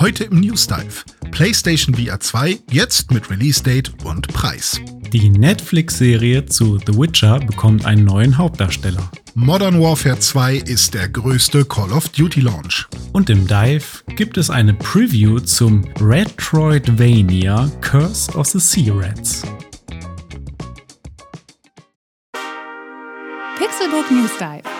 Heute im News Dive. PlayStation VR 2 jetzt mit Release Date und Preis. Die Netflix-Serie zu The Witcher bekommt einen neuen Hauptdarsteller. Modern Warfare 2 ist der größte Call of Duty Launch. Und im Dive gibt es eine Preview zum Retroidvania Curse of the Sea Rats. Pixelbook News Dive.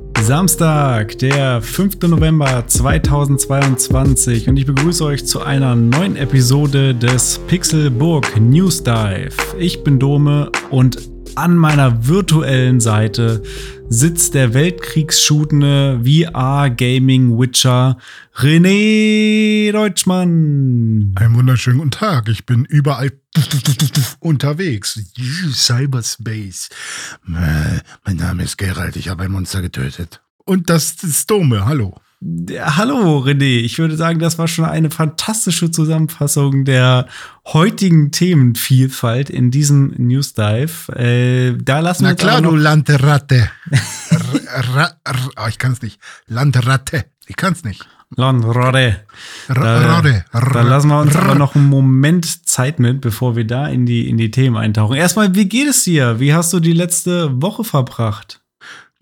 Samstag, der 5. November 2022 und ich begrüße euch zu einer neuen Episode des Pixelburg News Dive. Ich bin Dome und an meiner virtuellen Seite sitzt der weltkriegsschutende VR-Gaming-Witcher René Deutschmann. Einen wunderschönen guten Tag. Ich bin überall unterwegs. Cyberspace. Mein Name ist Gerald. Ich habe ein Monster getötet. Und das ist Dome. Hallo. Hallo René, ich würde sagen, das war schon eine fantastische Zusammenfassung der heutigen Themenvielfalt in diesem News Dive. Äh, da lassen Na wir klar, du Landratte. oh, ich kann es nicht. Landratte. Ich kann es nicht. Landratte. Da, da lassen wir uns aber noch einen Moment Zeit mit, bevor wir da in die, in die Themen eintauchen. Erstmal, wie geht es dir? Wie hast du die letzte Woche verbracht?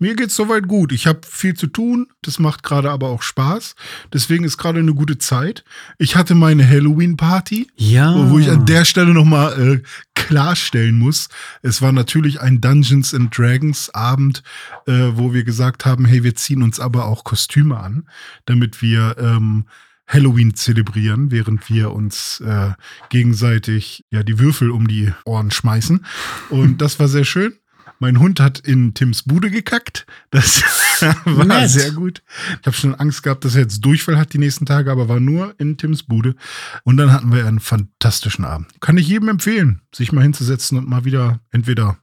Mir geht's soweit gut. Ich habe viel zu tun. Das macht gerade aber auch Spaß. Deswegen ist gerade eine gute Zeit. Ich hatte meine Halloween-Party. Ja. Wo ich an der Stelle nochmal äh, klarstellen muss. Es war natürlich ein Dungeons and Dragons Abend, äh, wo wir gesagt haben, hey, wir ziehen uns aber auch Kostüme an, damit wir ähm, Halloween zelebrieren, während wir uns äh, gegenseitig ja die Würfel um die Ohren schmeißen. Und das war sehr schön. Mein Hund hat in Tims Bude gekackt. Das war Nett. sehr gut. Ich habe schon Angst gehabt, dass er jetzt Durchfall hat die nächsten Tage, aber war nur in Tims Bude. Und dann hatten wir einen fantastischen Abend. Kann ich jedem empfehlen, sich mal hinzusetzen und mal wieder entweder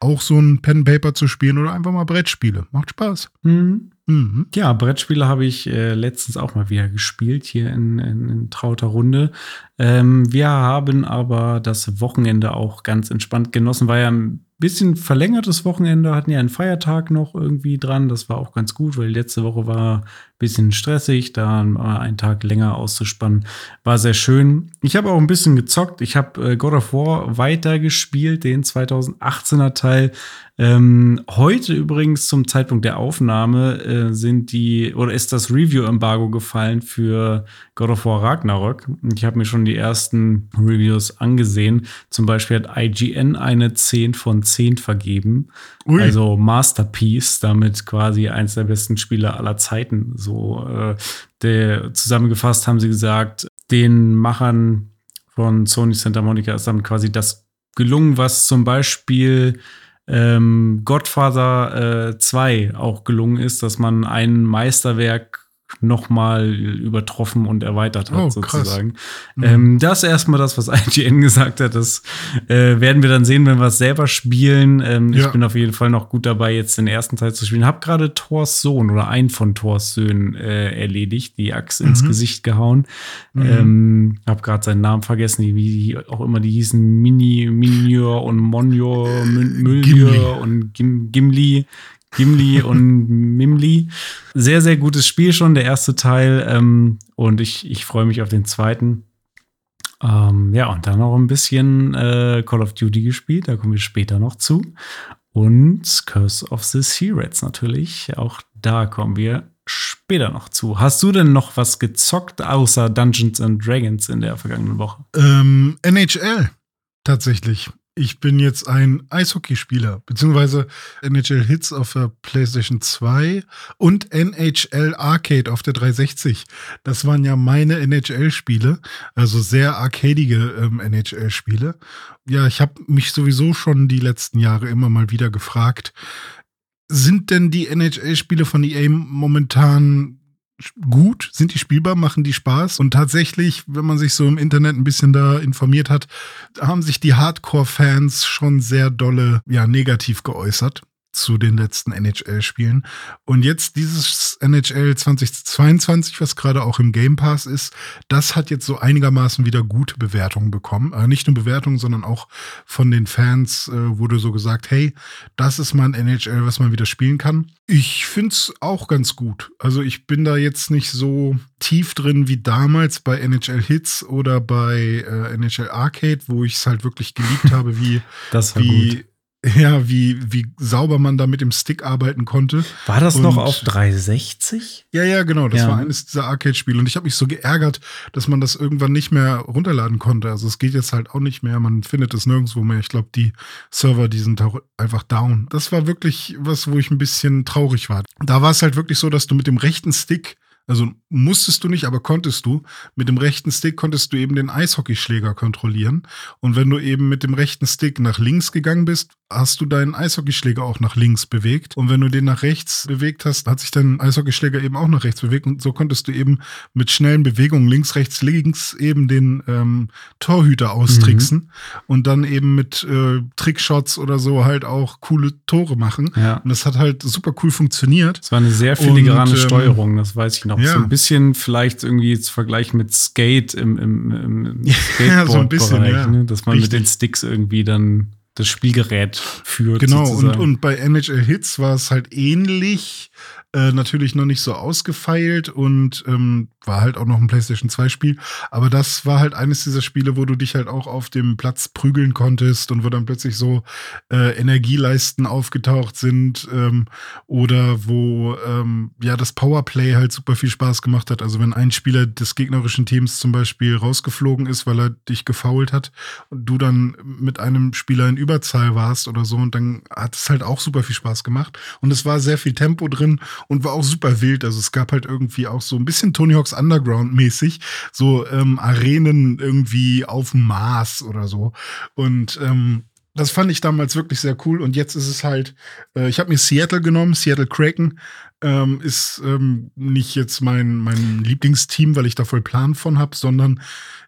auch so ein Pen Paper zu spielen oder einfach mal Brettspiele. Macht Spaß. Mhm. Mhm. Ja, Brettspiele habe ich äh, letztens auch mal wieder gespielt, hier in, in, in trauter Runde. Ähm, wir haben aber das Wochenende auch ganz entspannt genossen. War ja ein bisschen verlängertes Wochenende, hatten ja einen Feiertag noch irgendwie dran. Das war auch ganz gut, weil letzte Woche war bisschen stressig, da einen Tag länger auszuspannen. War sehr schön. Ich habe auch ein bisschen gezockt. Ich habe äh, God of War weitergespielt, den 2018er Teil. Ähm, heute übrigens zum Zeitpunkt der Aufnahme äh, sind die oder ist das Review-Embargo gefallen für God of War Ragnarok. Ich habe mir schon die ersten Reviews angesehen. Zum Beispiel hat IGN eine 10 von 10 vergeben. Ui. Also Masterpiece, damit quasi eins der besten Spiele aller Zeiten. So äh, der, zusammengefasst haben sie gesagt, den Machern von Sony Santa Monica ist damit quasi das gelungen, was zum Beispiel ähm, Godfather äh, 2 auch gelungen ist, dass man ein Meisterwerk nochmal übertroffen und erweitert hat, Oh, sozusagen. Ähm, das ist erstmal das, was IGN gesagt hat. Das äh, werden wir dann sehen, wenn wir es selber spielen. Ähm, Ja. Ich bin auf jeden Fall noch gut dabei, jetzt den ersten Teil zu spielen. Hab gerade Thors Sohn oder einen von Thors Söhnen äh, erledigt, die Axt ins Mhm. Gesicht gehauen. Ähm, hab gerade seinen Namen vergessen, wie die auch immer die hießen, Mini, Minior und Monjor, Mül- Gimli. Müllior und Gim, Gimli. Gimli und Mimli. Sehr, sehr gutes Spiel schon, der erste Teil. Ähm, und ich, ich freue mich auf den zweiten. Ähm, ja, und dann noch ein bisschen äh, Call of Duty gespielt, da kommen wir später noch zu. Und Curse of the Sea Rats natürlich, auch da kommen wir später noch zu. Hast du denn noch was gezockt außer Dungeons and Dragons in der vergangenen Woche? Ähm, NHL tatsächlich. Ich bin jetzt ein Eishockeyspieler, beziehungsweise NHL Hits auf der PlayStation 2 und NHL Arcade auf der 360. Das waren ja meine NHL-Spiele, also sehr arcadige ähm, NHL-Spiele. Ja, ich habe mich sowieso schon die letzten Jahre immer mal wieder gefragt, sind denn die NHL-Spiele von EA momentan gut? Sind die spielbar? Machen die Spaß? Und tatsächlich, wenn man sich so im Internet ein bisschen da informiert hat, haben sich die Hardcore-Fans schon sehr dolle, ja, negativ geäußert. Zu den letzten NHL-Spielen. Und jetzt dieses NHL 2022, was gerade auch im Game Pass ist, das hat jetzt so einigermaßen wieder gute Bewertungen bekommen. Äh, nicht nur Bewertungen, sondern auch von den Fans äh, wurde so gesagt, hey, das ist mal ein NHL, was man wieder spielen kann. Ich finde es auch ganz gut. Also ich bin da jetzt nicht so tief drin wie damals bei NHL Hits oder bei äh, NHL Arcade, wo ich es halt wirklich geliebt habe, wie, wie gut ja, wie, wie sauber man da mit dem Stick arbeiten konnte. War das und, noch auf 360? Ja, ja, genau. Das ja. war eines dieser Arcade-Spiele. Und ich habe mich so geärgert, dass man das irgendwann nicht mehr runterladen konnte. Also es geht jetzt halt auch nicht mehr. Man findet es nirgendwo mehr. Ich glaube, die Server, die sind auch einfach down. Das war wirklich was, wo ich ein bisschen traurig war. Da war es halt wirklich so, dass du mit dem rechten Stick also musstest du nicht, aber konntest du. Mit dem rechten Stick konntest du eben den Eishockeyschläger kontrollieren. Und wenn du eben mit dem rechten Stick nach links gegangen bist, hast du deinen Eishockeyschläger auch nach links bewegt. Und wenn du den nach rechts bewegt hast, hat sich dein Eishockeyschläger eben auch nach rechts bewegt. Und so konntest du eben mit schnellen Bewegungen links, rechts, links eben den ähm, Torhüter austricksen mhm. und dann eben mit äh, Trickshots oder so halt auch coole Tore machen. Ja. Und das hat halt super cool funktioniert. Es war eine sehr filigrane und, ähm, Steuerung, das weiß ich noch ja. so ein bisschen vielleicht irgendwie zu vergleichen mit Skate im, im, im Skateboard-Bereich, ja, so ne? dass man Richtig. mit den Sticks irgendwie dann das Spielgerät führt. Genau, und, und bei NHL Hits war es halt ähnlich. Äh, natürlich noch nicht so ausgefeilt und ähm, war halt auch noch ein PlayStation 2 Spiel. Aber das war halt eines dieser Spiele, wo du dich halt auch auf dem Platz prügeln konntest und wo dann plötzlich so äh, Energieleisten aufgetaucht sind ähm, oder wo ähm, ja das Powerplay halt super viel Spaß gemacht hat. Also wenn ein Spieler des gegnerischen Teams zum Beispiel rausgeflogen ist, weil er dich gefault hat und du dann mit einem Spieler in Überzahl warst oder so und dann hat es halt auch super viel Spaß gemacht und es war sehr viel Tempo drin und war auch super wild. Also es gab halt irgendwie auch so ein bisschen Tony Hawk's Underground mäßig, so ähm, Arenen irgendwie auf dem Mars oder so. Und ähm, das fand ich damals wirklich sehr cool. Und jetzt ist es halt, äh, ich habe mir Seattle genommen, Seattle Kraken. Ähm, ist ähm, nicht jetzt mein, mein Lieblingsteam, weil ich da voll Plan von habe, sondern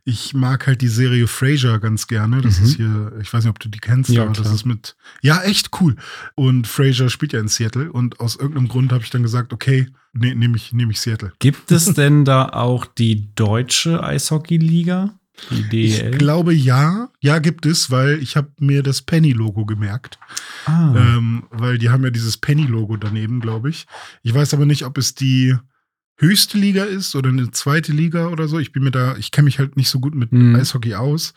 ich mag halt die Serie Frasier ganz gerne. Das mhm. ist hier, ich weiß nicht, ob du die kennst, ja, aber klar. das ist mit, ja, echt cool. Und Frasier spielt ja in Seattle und aus irgendeinem Grund habe ich dann gesagt, okay, nee, nehme ich, nehm ich Seattle. Gibt es denn da auch die deutsche Eishockey-Liga? Ich glaube ja, ja gibt es, weil ich habe mir das Penny-Logo gemerkt. Ah. Ähm, weil die haben ja dieses Penny-Logo daneben, glaube ich. Ich weiß aber nicht, ob es die höchste Liga ist oder eine zweite Liga oder so. Ich bin mir da, ich kenne mich halt nicht so gut mit mhm. Eishockey aus.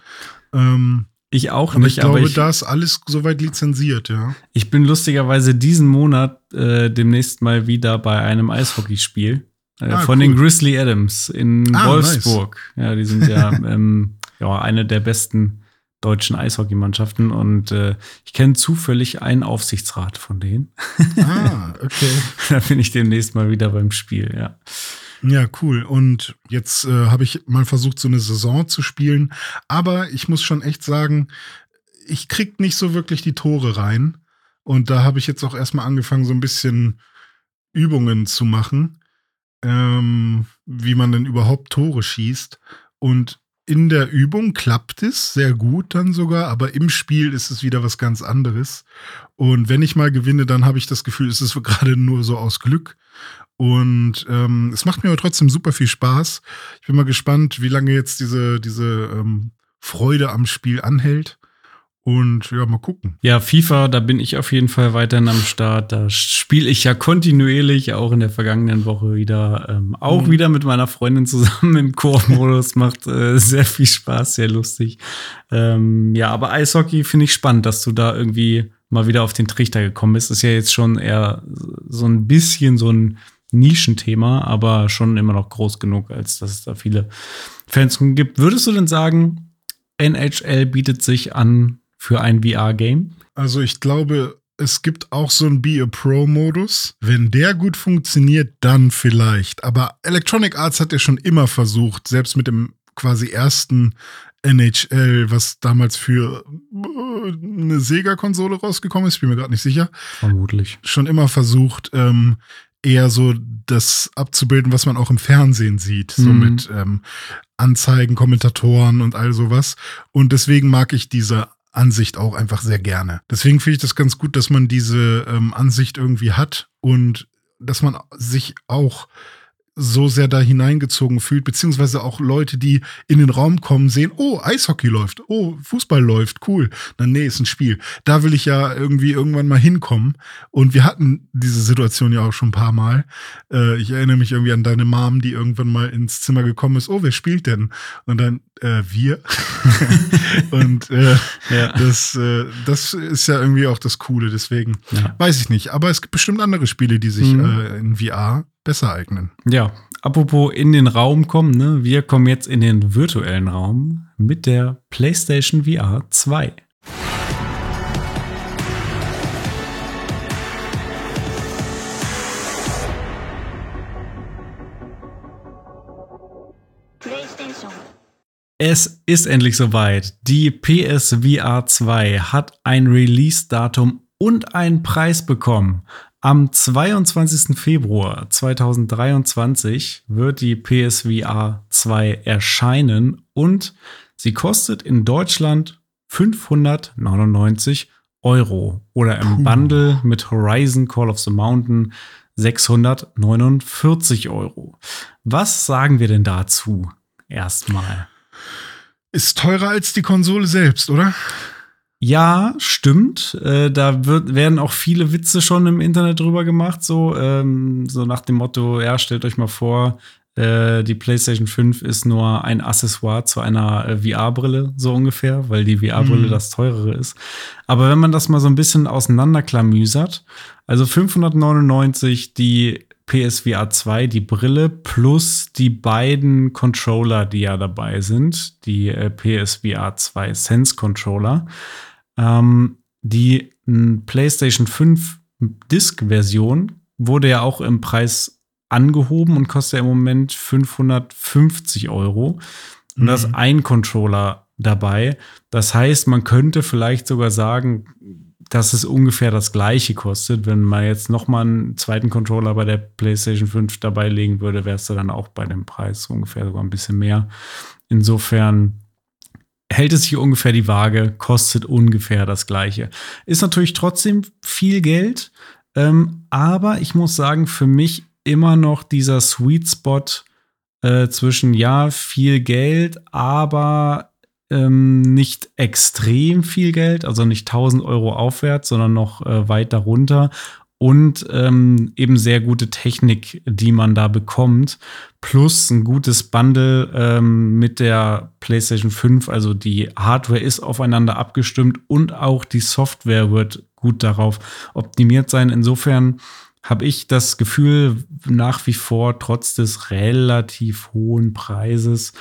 Ähm, ich auch aber nicht. Ich glaube, aber ich, da ist alles soweit lizenziert, ja. Ich bin lustigerweise diesen Monat äh, demnächst mal wieder bei einem Eishockeyspiel ah, von cool. den Grizzly Adams in ah, Wolfsburg. Nice. Ja, die sind ja, ähm, ja eine der besten deutschen Eishockeymannschaften und äh, ich kenne zufällig einen Aufsichtsrat von denen. Ah, okay. da bin ich demnächst mal wieder beim Spiel, ja. Ja, cool. Und jetzt äh, habe ich mal versucht, so eine Saison zu spielen. Aber ich muss schon echt sagen, ich krieg nicht so wirklich die Tore rein. Und da habe ich jetzt auch erstmal angefangen, so ein bisschen Übungen zu machen, ähm, wie man denn überhaupt Tore schießt. Und in der Übung klappt es sehr gut dann sogar, aber im Spiel ist es wieder was ganz anderes. Und wenn ich mal gewinne, dann habe ich das Gefühl, es ist gerade nur so aus Glück. Und ähm, es macht mir aber trotzdem super viel Spaß. Ich bin mal gespannt, wie lange jetzt diese, diese ähm, Freude am Spiel anhält. Und ja, mal gucken. Ja, FIFA, da bin ich auf jeden Fall weiterhin am Start. Da spiele ich ja kontinuierlich, auch in der vergangenen Woche wieder. Ähm, auch mhm. wieder mit meiner Freundin zusammen im Koop-Modus. Macht äh, sehr viel Spaß, sehr lustig. Ähm, ja, aber Eishockey finde ich spannend, dass du da irgendwie mal wieder auf den Trichter gekommen bist. Ist ja jetzt schon eher so ein bisschen so ein Nischenthema, aber schon immer noch groß genug, als dass es da viele Fans gibt. Würdest du denn sagen, NHL bietet sich an für ein VR-Game? Also ich glaube, es gibt auch so einen Be a Pro-Modus. Wenn der gut funktioniert, dann vielleicht. Aber Electronic Arts hat ja schon immer versucht, selbst mit dem quasi ersten NHL, was damals für äh, eine Sega-Konsole rausgekommen ist, bin mir gerade nicht sicher. Vermutlich. Schon immer versucht, ähm, eher so das abzubilden, was man auch im Fernsehen sieht. So mhm. mit ähm, Anzeigen, Kommentatoren und all sowas. Und deswegen mag ich diese Ansicht auch einfach sehr gerne. Deswegen finde ich das ganz gut, dass man diese ähm, Ansicht irgendwie hat und dass man sich auch so sehr da hineingezogen fühlt, beziehungsweise auch Leute, die in den Raum kommen, sehen, oh, Eishockey läuft, oh, Fußball läuft, cool. Na, nee, ist ein Spiel. Da will ich ja irgendwie irgendwann mal hinkommen. Und wir hatten diese Situation ja auch schon ein paar Mal. Äh, ich erinnere mich irgendwie an deine Mom, die irgendwann mal ins Zimmer gekommen ist, oh, wer spielt denn? Und dann, äh, wir. Und äh, ja. das, äh, das ist ja irgendwie auch das Coole, deswegen ja. weiß ich nicht. Aber es gibt bestimmt andere Spiele, die sich mhm. äh, in VR besser eignen. Ja, apropos in den Raum kommen, ne? wir kommen jetzt in den virtuellen Raum mit der PlayStation VR 2. Es ist endlich soweit. Die PSVR 2 hat ein Release-Datum und einen Preis bekommen. Am 22. Februar 2023 wird die PSVR 2 erscheinen und sie kostet in Deutschland 599 Euro oder im Puh. Bundle mit Horizon Call of the Mountain 649 Euro. Was sagen wir denn dazu erstmal? Ist teurer als die Konsole selbst, oder? Ja, stimmt. Äh, da wird, werden auch viele Witze schon im Internet drüber gemacht, so, ähm, so nach dem Motto, ja, stellt euch mal vor, äh, die PlayStation 5 ist nur ein Accessoire zu einer äh, VR-Brille, so ungefähr, weil die VR-Brille mhm. das teurere ist. Aber wenn man das mal so ein bisschen auseinanderklamüsert, also 599 die PSVR 2, die Brille, plus die beiden Controller, die ja dabei sind, die äh, PSVR 2 Sense Controller. Ähm, die PlayStation 5 Disk-Version wurde ja auch im Preis angehoben und kostet ja im Moment 550 Euro. Und mhm. da ist mhm. ein Controller dabei. Das heißt, man könnte vielleicht sogar sagen, dass es ungefähr das gleiche kostet. Wenn man jetzt noch mal einen zweiten Controller bei der PlayStation 5 dabei legen würde, wärst du dann auch bei dem Preis ungefähr sogar ein bisschen mehr. Insofern hält es sich ungefähr die Waage, kostet ungefähr das gleiche. Ist natürlich trotzdem viel Geld, ähm, aber ich muss sagen, für mich immer noch dieser Sweet Spot äh, zwischen, ja, viel Geld, aber ähm, nicht extrem viel Geld, also nicht 1000 Euro aufwärts, sondern noch äh, weit darunter und ähm, eben sehr gute Technik, die man da bekommt, plus ein gutes Bundle ähm, mit der PlayStation 5. Also die Hardware ist aufeinander abgestimmt und auch die Software wird gut darauf optimiert sein. Insofern habe ich das Gefühl, nach wie vor, trotz des relativ hohen Preises,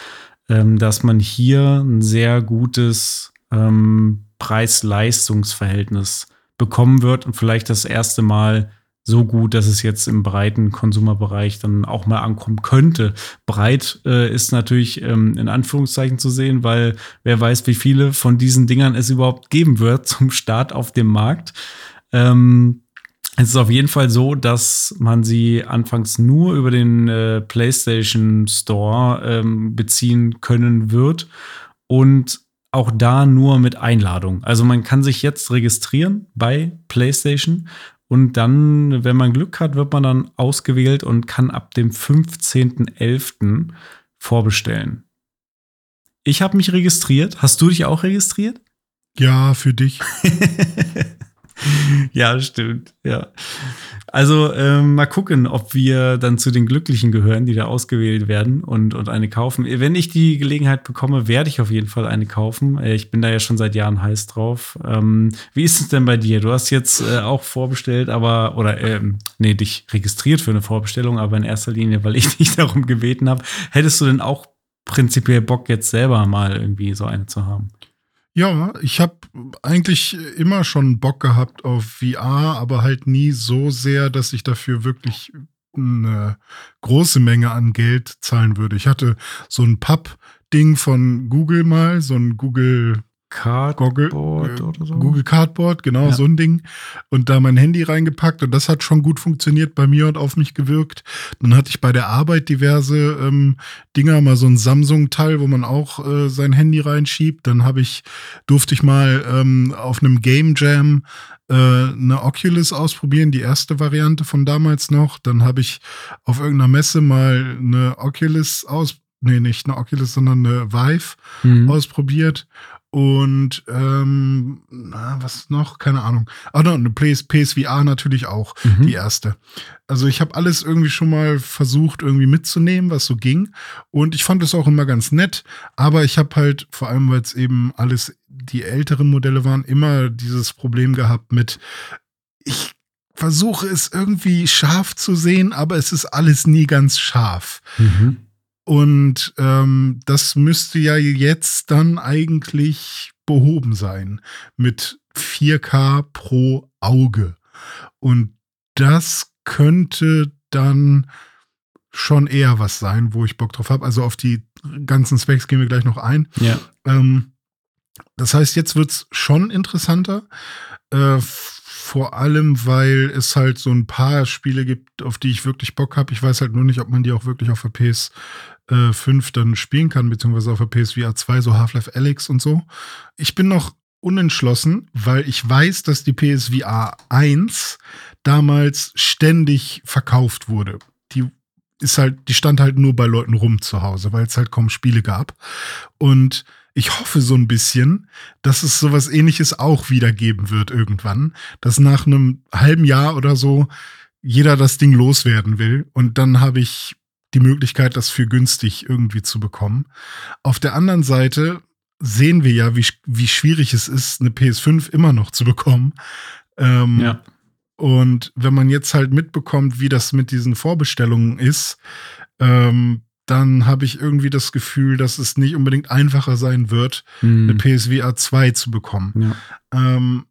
ähm, dass man hier ein sehr gutes ähm, Preis-Leistungs-Verhältnis bekommen wird und vielleicht das erste Mal so gut, dass es jetzt im breiten Konsumerbereich dann auch mal ankommen könnte. Breit äh, ist natürlich ähm, in Anführungszeichen zu sehen, weil wer weiß, wie viele von diesen Dingern es überhaupt geben wird zum Start auf dem Markt. Ähm, es ist auf jeden Fall so, dass man sie anfangs nur über den äh, PlayStation Store ähm, beziehen können wird und auch da nur mit Einladung. Also man kann sich jetzt registrieren bei PlayStation und dann, wenn man Glück hat, wird man dann ausgewählt und kann ab dem 15.11. vorbestellen. Ich habe mich registriert. Hast du dich auch registriert? Ja, für dich. ja, stimmt. Ja. Also ähm, mal gucken, ob wir dann zu den Glücklichen gehören, die da ausgewählt werden und, und eine kaufen. Wenn ich die Gelegenheit bekomme, werde ich auf jeden Fall eine kaufen. Äh, ich bin da ja schon seit Jahren heiß drauf. Ähm, wie ist es denn bei dir? Du hast jetzt äh, auch vorbestellt, aber, oder, ähm, nee, dich registriert für eine Vorbestellung, aber in erster Linie, weil ich dich darum gebeten habe. Hättest du denn auch prinzipiell Bock, jetzt selber mal irgendwie so eine zu haben? Ja, ich habe eigentlich immer schon Bock gehabt auf VR, aber halt nie so sehr, dass ich dafür wirklich eine große Menge an Geld zahlen würde. Ich hatte so ein Pub-Ding von Google mal, so ein Google Cardboard Google, oder so. Google Cardboard, genau, Ja. so ein Ding. Und da mein Handy reingepackt und das hat schon gut funktioniert bei mir und auf mich gewirkt. Dann hatte ich bei der Arbeit diverse ähm, Dinger, mal so ein Samsung-Teil, wo man auch äh, sein Handy reinschiebt. Dann habe ich, durfte ich mal ähm, auf einem Game Jam äh, eine Oculus ausprobieren, die erste Variante von damals noch. Dann habe ich auf irgendeiner Messe mal eine Oculus aus, nee, nicht eine Oculus, sondern eine Vive Mhm. ausprobiert. Und ähm, na, was noch? Keine Ahnung. Ah, no, eine PS, PSVR natürlich auch, Mhm. die erste. Also ich habe alles irgendwie schon mal versucht, irgendwie mitzunehmen, was so ging. Und ich fand es auch immer ganz nett. Aber ich habe halt, vor allem, weil es eben alles die älteren Modelle waren, immer dieses Problem gehabt mit, ich versuche es irgendwie scharf zu sehen, aber es ist alles nie ganz scharf. Mhm. Und ähm, das müsste ja jetzt dann eigentlich behoben sein mit 4K pro Auge. Und das könnte dann schon eher was sein, wo ich Bock drauf habe. Also auf die ganzen Specs gehen wir gleich noch ein. Ja. Ähm, das heißt, jetzt wird's schon interessanter. Äh, vor allem, weil es halt so ein paar Spiele gibt, auf die ich wirklich Bock habe. Ich weiß halt nur nicht, ob man die auch wirklich auf der PS5 dann spielen kann, beziehungsweise auf der PSVR 2, so Half-Life Alyx und so. Ich bin noch unentschlossen, weil ich weiß, dass die PSVR 1 damals ständig verkauft wurde. Die ist halt, die stand halt nur bei Leuten rum zu Hause, weil es halt kaum Spiele gab. Und ich hoffe so ein bisschen, dass es sowas ähnliches auch wieder geben wird irgendwann, dass nach einem halben Jahr oder so jeder das Ding loswerden will und dann habe ich die Möglichkeit, das für günstig irgendwie zu bekommen. Auf der anderen Seite sehen wir ja, wie, wie schwierig es ist, eine PS5 immer noch zu bekommen. Ähm, Ja. und wenn man jetzt halt mitbekommt, wie das mit diesen Vorbestellungen ist, ähm, dann habe ich irgendwie das Gefühl, dass es nicht unbedingt einfacher sein wird, eine Mhm. PSVR 2 zu bekommen. Ja. Ähm,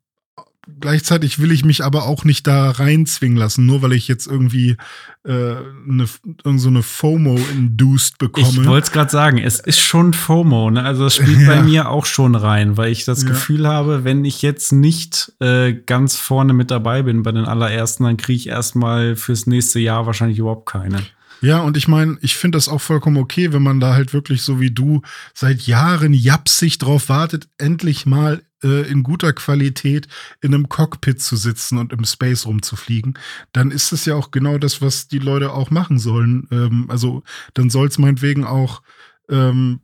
gleichzeitig will ich mich aber auch nicht da reinzwingen lassen, nur weil ich jetzt irgendwie äh, eine, irgend so eine FOMO-induced bekomme. Ich wollte es gerade sagen, es ist schon FOMO, ne? Also es spielt bei Ja. mir auch schon rein, weil ich das Ja. Gefühl habe, wenn ich jetzt nicht äh, ganz vorne mit dabei bin bei den allerersten, dann kriege ich erstmal fürs nächste Jahr wahrscheinlich überhaupt keine. Ja, und ich meine, ich finde das auch vollkommen okay, wenn man da halt wirklich so wie du seit Jahren japsig drauf wartet, endlich mal äh, in guter Qualität in einem Cockpit zu sitzen und im Space rumzufliegen. Dann ist es ja auch genau das, was die Leute auch machen sollen. Ähm, also dann soll es meinetwegen auch ähm,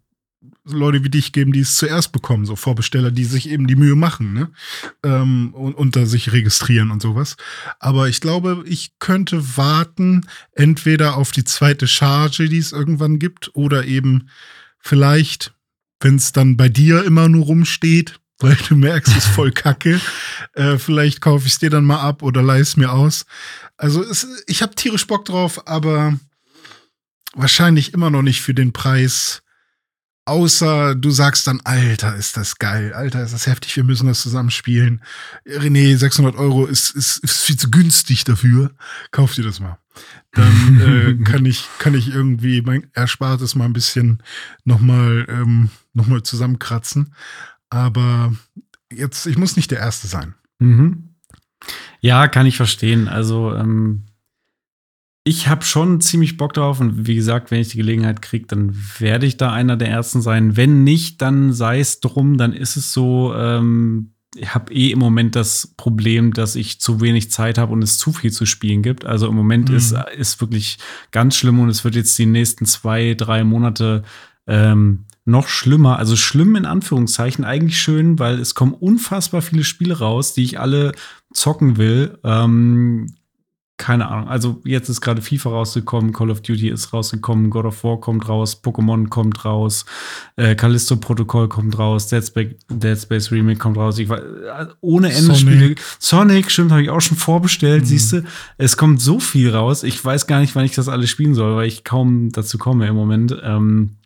Leute wie dich geben, die es zuerst bekommen, so Vorbesteller, die sich eben die Mühe machen, ne? Ähm, und unter sich registrieren und sowas. Aber ich glaube, ich könnte warten, entweder auf die zweite Charge, die es irgendwann gibt, oder eben vielleicht, wenn es dann bei dir immer nur rumsteht, weil du merkst, es ist voll kacke, äh, vielleicht kaufe ich es dir dann mal ab oder leih es mir aus. Also es, ich habe tierisch Bock drauf, aber wahrscheinlich immer noch nicht für den Preis. Außer du sagst dann, Alter, ist das geil, Alter, ist das heftig, wir müssen das zusammen spielen. René, 600 Euro ist, ist, ist viel zu günstig dafür. Kauf dir das mal. Dann äh, kann, ich, kann ich irgendwie mein Erspartes mal ein bisschen nochmal ähm, noch mal zusammenkratzen. Aber jetzt, ich muss nicht der Erste sein. Mhm. Ja, kann ich verstehen. Also, ähm, ich habe schon ziemlich Bock drauf und wie gesagt, wenn ich die Gelegenheit kriege, dann werde ich da einer der Ersten sein. Wenn nicht, dann sei es drum, dann ist es so. Ähm, ich habe eh im Moment das Problem, dass ich zu wenig Zeit habe und es zu viel zu spielen gibt. Also im Moment Mhm. ist, ist wirklich ganz schlimm und es wird jetzt die nächsten zwei, drei Monate ähm, noch schlimmer. Also schlimm in Anführungszeichen, eigentlich schön, weil es kommen unfassbar viele Spiele raus, die ich alle zocken will. Ähm, keine Ahnung. Also jetzt ist gerade FIFA rausgekommen, Call of Duty ist rausgekommen, God of War kommt raus, Pokémon kommt raus, äh, Callisto Protokoll kommt raus, Dead Space, Dead Space Remake kommt raus. Ich war äh, ohne Ende Sonic. Spiele. Sonic, stimmt, habe ich auch schon vorbestellt, Mhm. siehst du. Es kommt so viel raus. Ich weiß gar nicht, wann ich das alles spielen soll, weil ich kaum dazu komme im Moment. Ähm,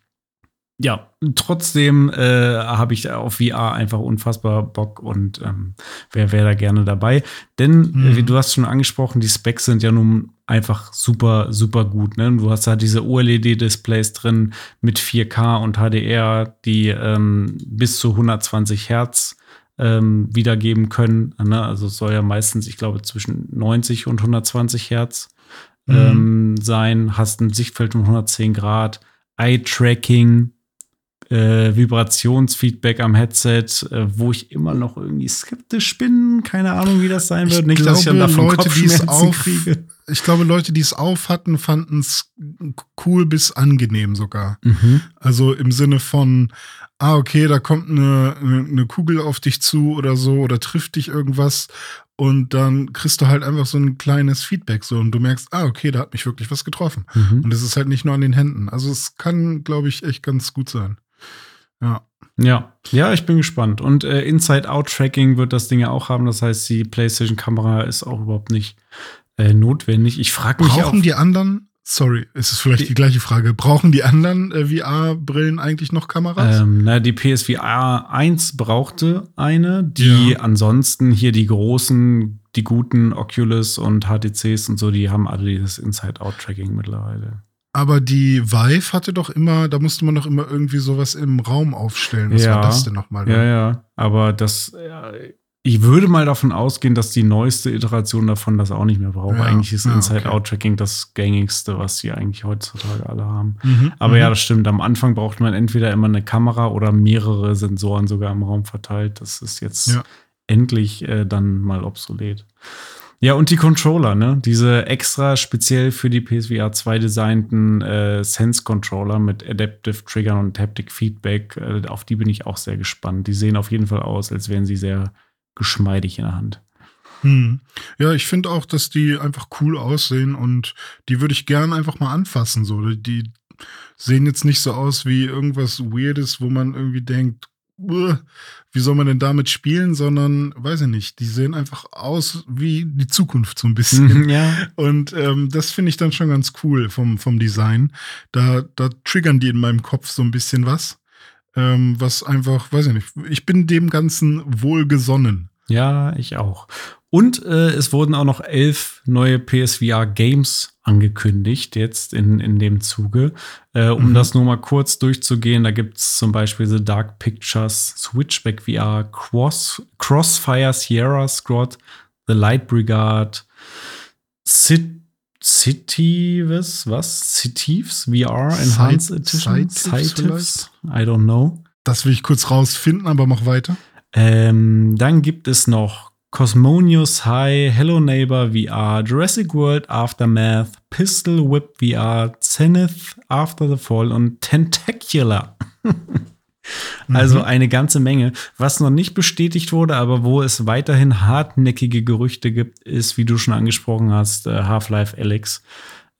ja, trotzdem äh, habe ich auf VR einfach unfassbar Bock und ähm, wer wäre da gerne dabei. Denn, mhm. wie du hast schon angesprochen, die Specs sind ja nun einfach super, super gut. Ne? Du hast da diese OLED-Displays drin mit 4K und HDR, die ähm, bis zu 120 Hertz ähm, wiedergeben können. Ne? Also es soll ja meistens, ich glaube, zwischen 90 und 120 Hertz mhm. ähm, sein. Hast ein Sichtfeld um 110 Grad, Eye-Tracking, äh, Vibrationsfeedback am Headset, äh, wo ich immer noch irgendwie skeptisch bin. Keine Ahnung, wie das sein wird. Ich Nicht, glaube, dass ich dann davon Leute, Kopfschmerzen auf, kriege. Ich glaube, Leute, die es auf hatten, fanden es cool bis angenehm sogar. Mhm. Also im Sinne von, ah, okay, da kommt eine, eine Kugel auf dich zu oder so oder trifft dich irgendwas und dann kriegst du halt einfach so ein kleines Feedback so und du merkst, ah, okay, da hat mich wirklich was getroffen. Mhm. Und es ist halt nicht nur an den Händen. Also es kann, glaube ich, echt ganz gut sein. Ja. Ja, ja, ich bin gespannt. Und äh, Inside-Out-Tracking wird das Ding ja auch haben. Das heißt, die PlayStation-Kamera ist auch überhaupt nicht äh, notwendig. Ich frage mich Brauchen auch, die anderen, sorry, ist es vielleicht die, die gleiche Frage, brauchen die anderen äh, VR-Brillen eigentlich noch Kameras? Ähm, na, die PSVR 1 brauchte eine. Die ja. ansonsten hier die großen, die guten Oculus und HTCs und so, die haben alle dieses Inside-Out-Tracking mittlerweile. Aber die Vive hatte doch immer, da musste man doch immer irgendwie sowas im Raum aufstellen. Was ja, war das denn nochmal? Ja, ja. Aber das, ja, ich würde mal davon ausgehen, dass die neueste Iteration davon das auch nicht mehr braucht. Ja, eigentlich ist ja, Inside-Out-Tracking das gängigste, was sie eigentlich heutzutage alle haben. Mhm, Aber ja, mhm. das stimmt. Am Anfang braucht man entweder immer eine Kamera oder mehrere Sensoren sogar im Raum verteilt. Das ist jetzt endlich äh, dann mal obsolet. Ja, und die Controller, ne? Diese extra speziell für die PSVR 2 designten äh, Sense-Controller mit Adaptive Triggern und Haptic Feedback, äh, auf die bin ich auch sehr gespannt. Die sehen auf jeden Fall aus, als wären sie sehr geschmeidig in der Hand. Hm. Ja, ich finde auch, dass die einfach cool aussehen und die würde ich gern einfach mal anfassen. So. Die sehen jetzt nicht so aus wie irgendwas Weirdes, wo man irgendwie denkt, wie soll man denn damit spielen, sondern weiß ich nicht, die sehen einfach aus wie die Zukunft so ein bisschen. Ja. Und ähm, das finde ich dann schon ganz cool vom, vom Design. Da, da triggern die in meinem Kopf so ein bisschen was. Ähm, was einfach, weiß ich nicht, ich bin dem Ganzen wohlgesonnen. Ja, ich auch. Und äh, es wurden auch noch elf neue PSVR Games angekündigt, jetzt in, in dem Zuge. Äh, um mhm. das nur mal kurz durchzugehen, da gibt es zum Beispiel The Dark Pictures, Switchback VR, Cross, Crossfire Sierra Squad, The Light Brigade, Cit Citives, was? Citives VR Enhanced Edition? Citives? I don't know. Das will ich kurz rausfinden, aber mach weiter. Ähm, dann gibt es noch Cosmonius High, Hello Neighbor VR, Jurassic World Aftermath, Pistol Whip VR, Zenith After the Fall und Tentacular. also mhm. eine ganze Menge. Was noch nicht bestätigt wurde, aber wo es weiterhin hartnäckige Gerüchte gibt, ist, wie du schon angesprochen hast, äh, Half-Life Alyx.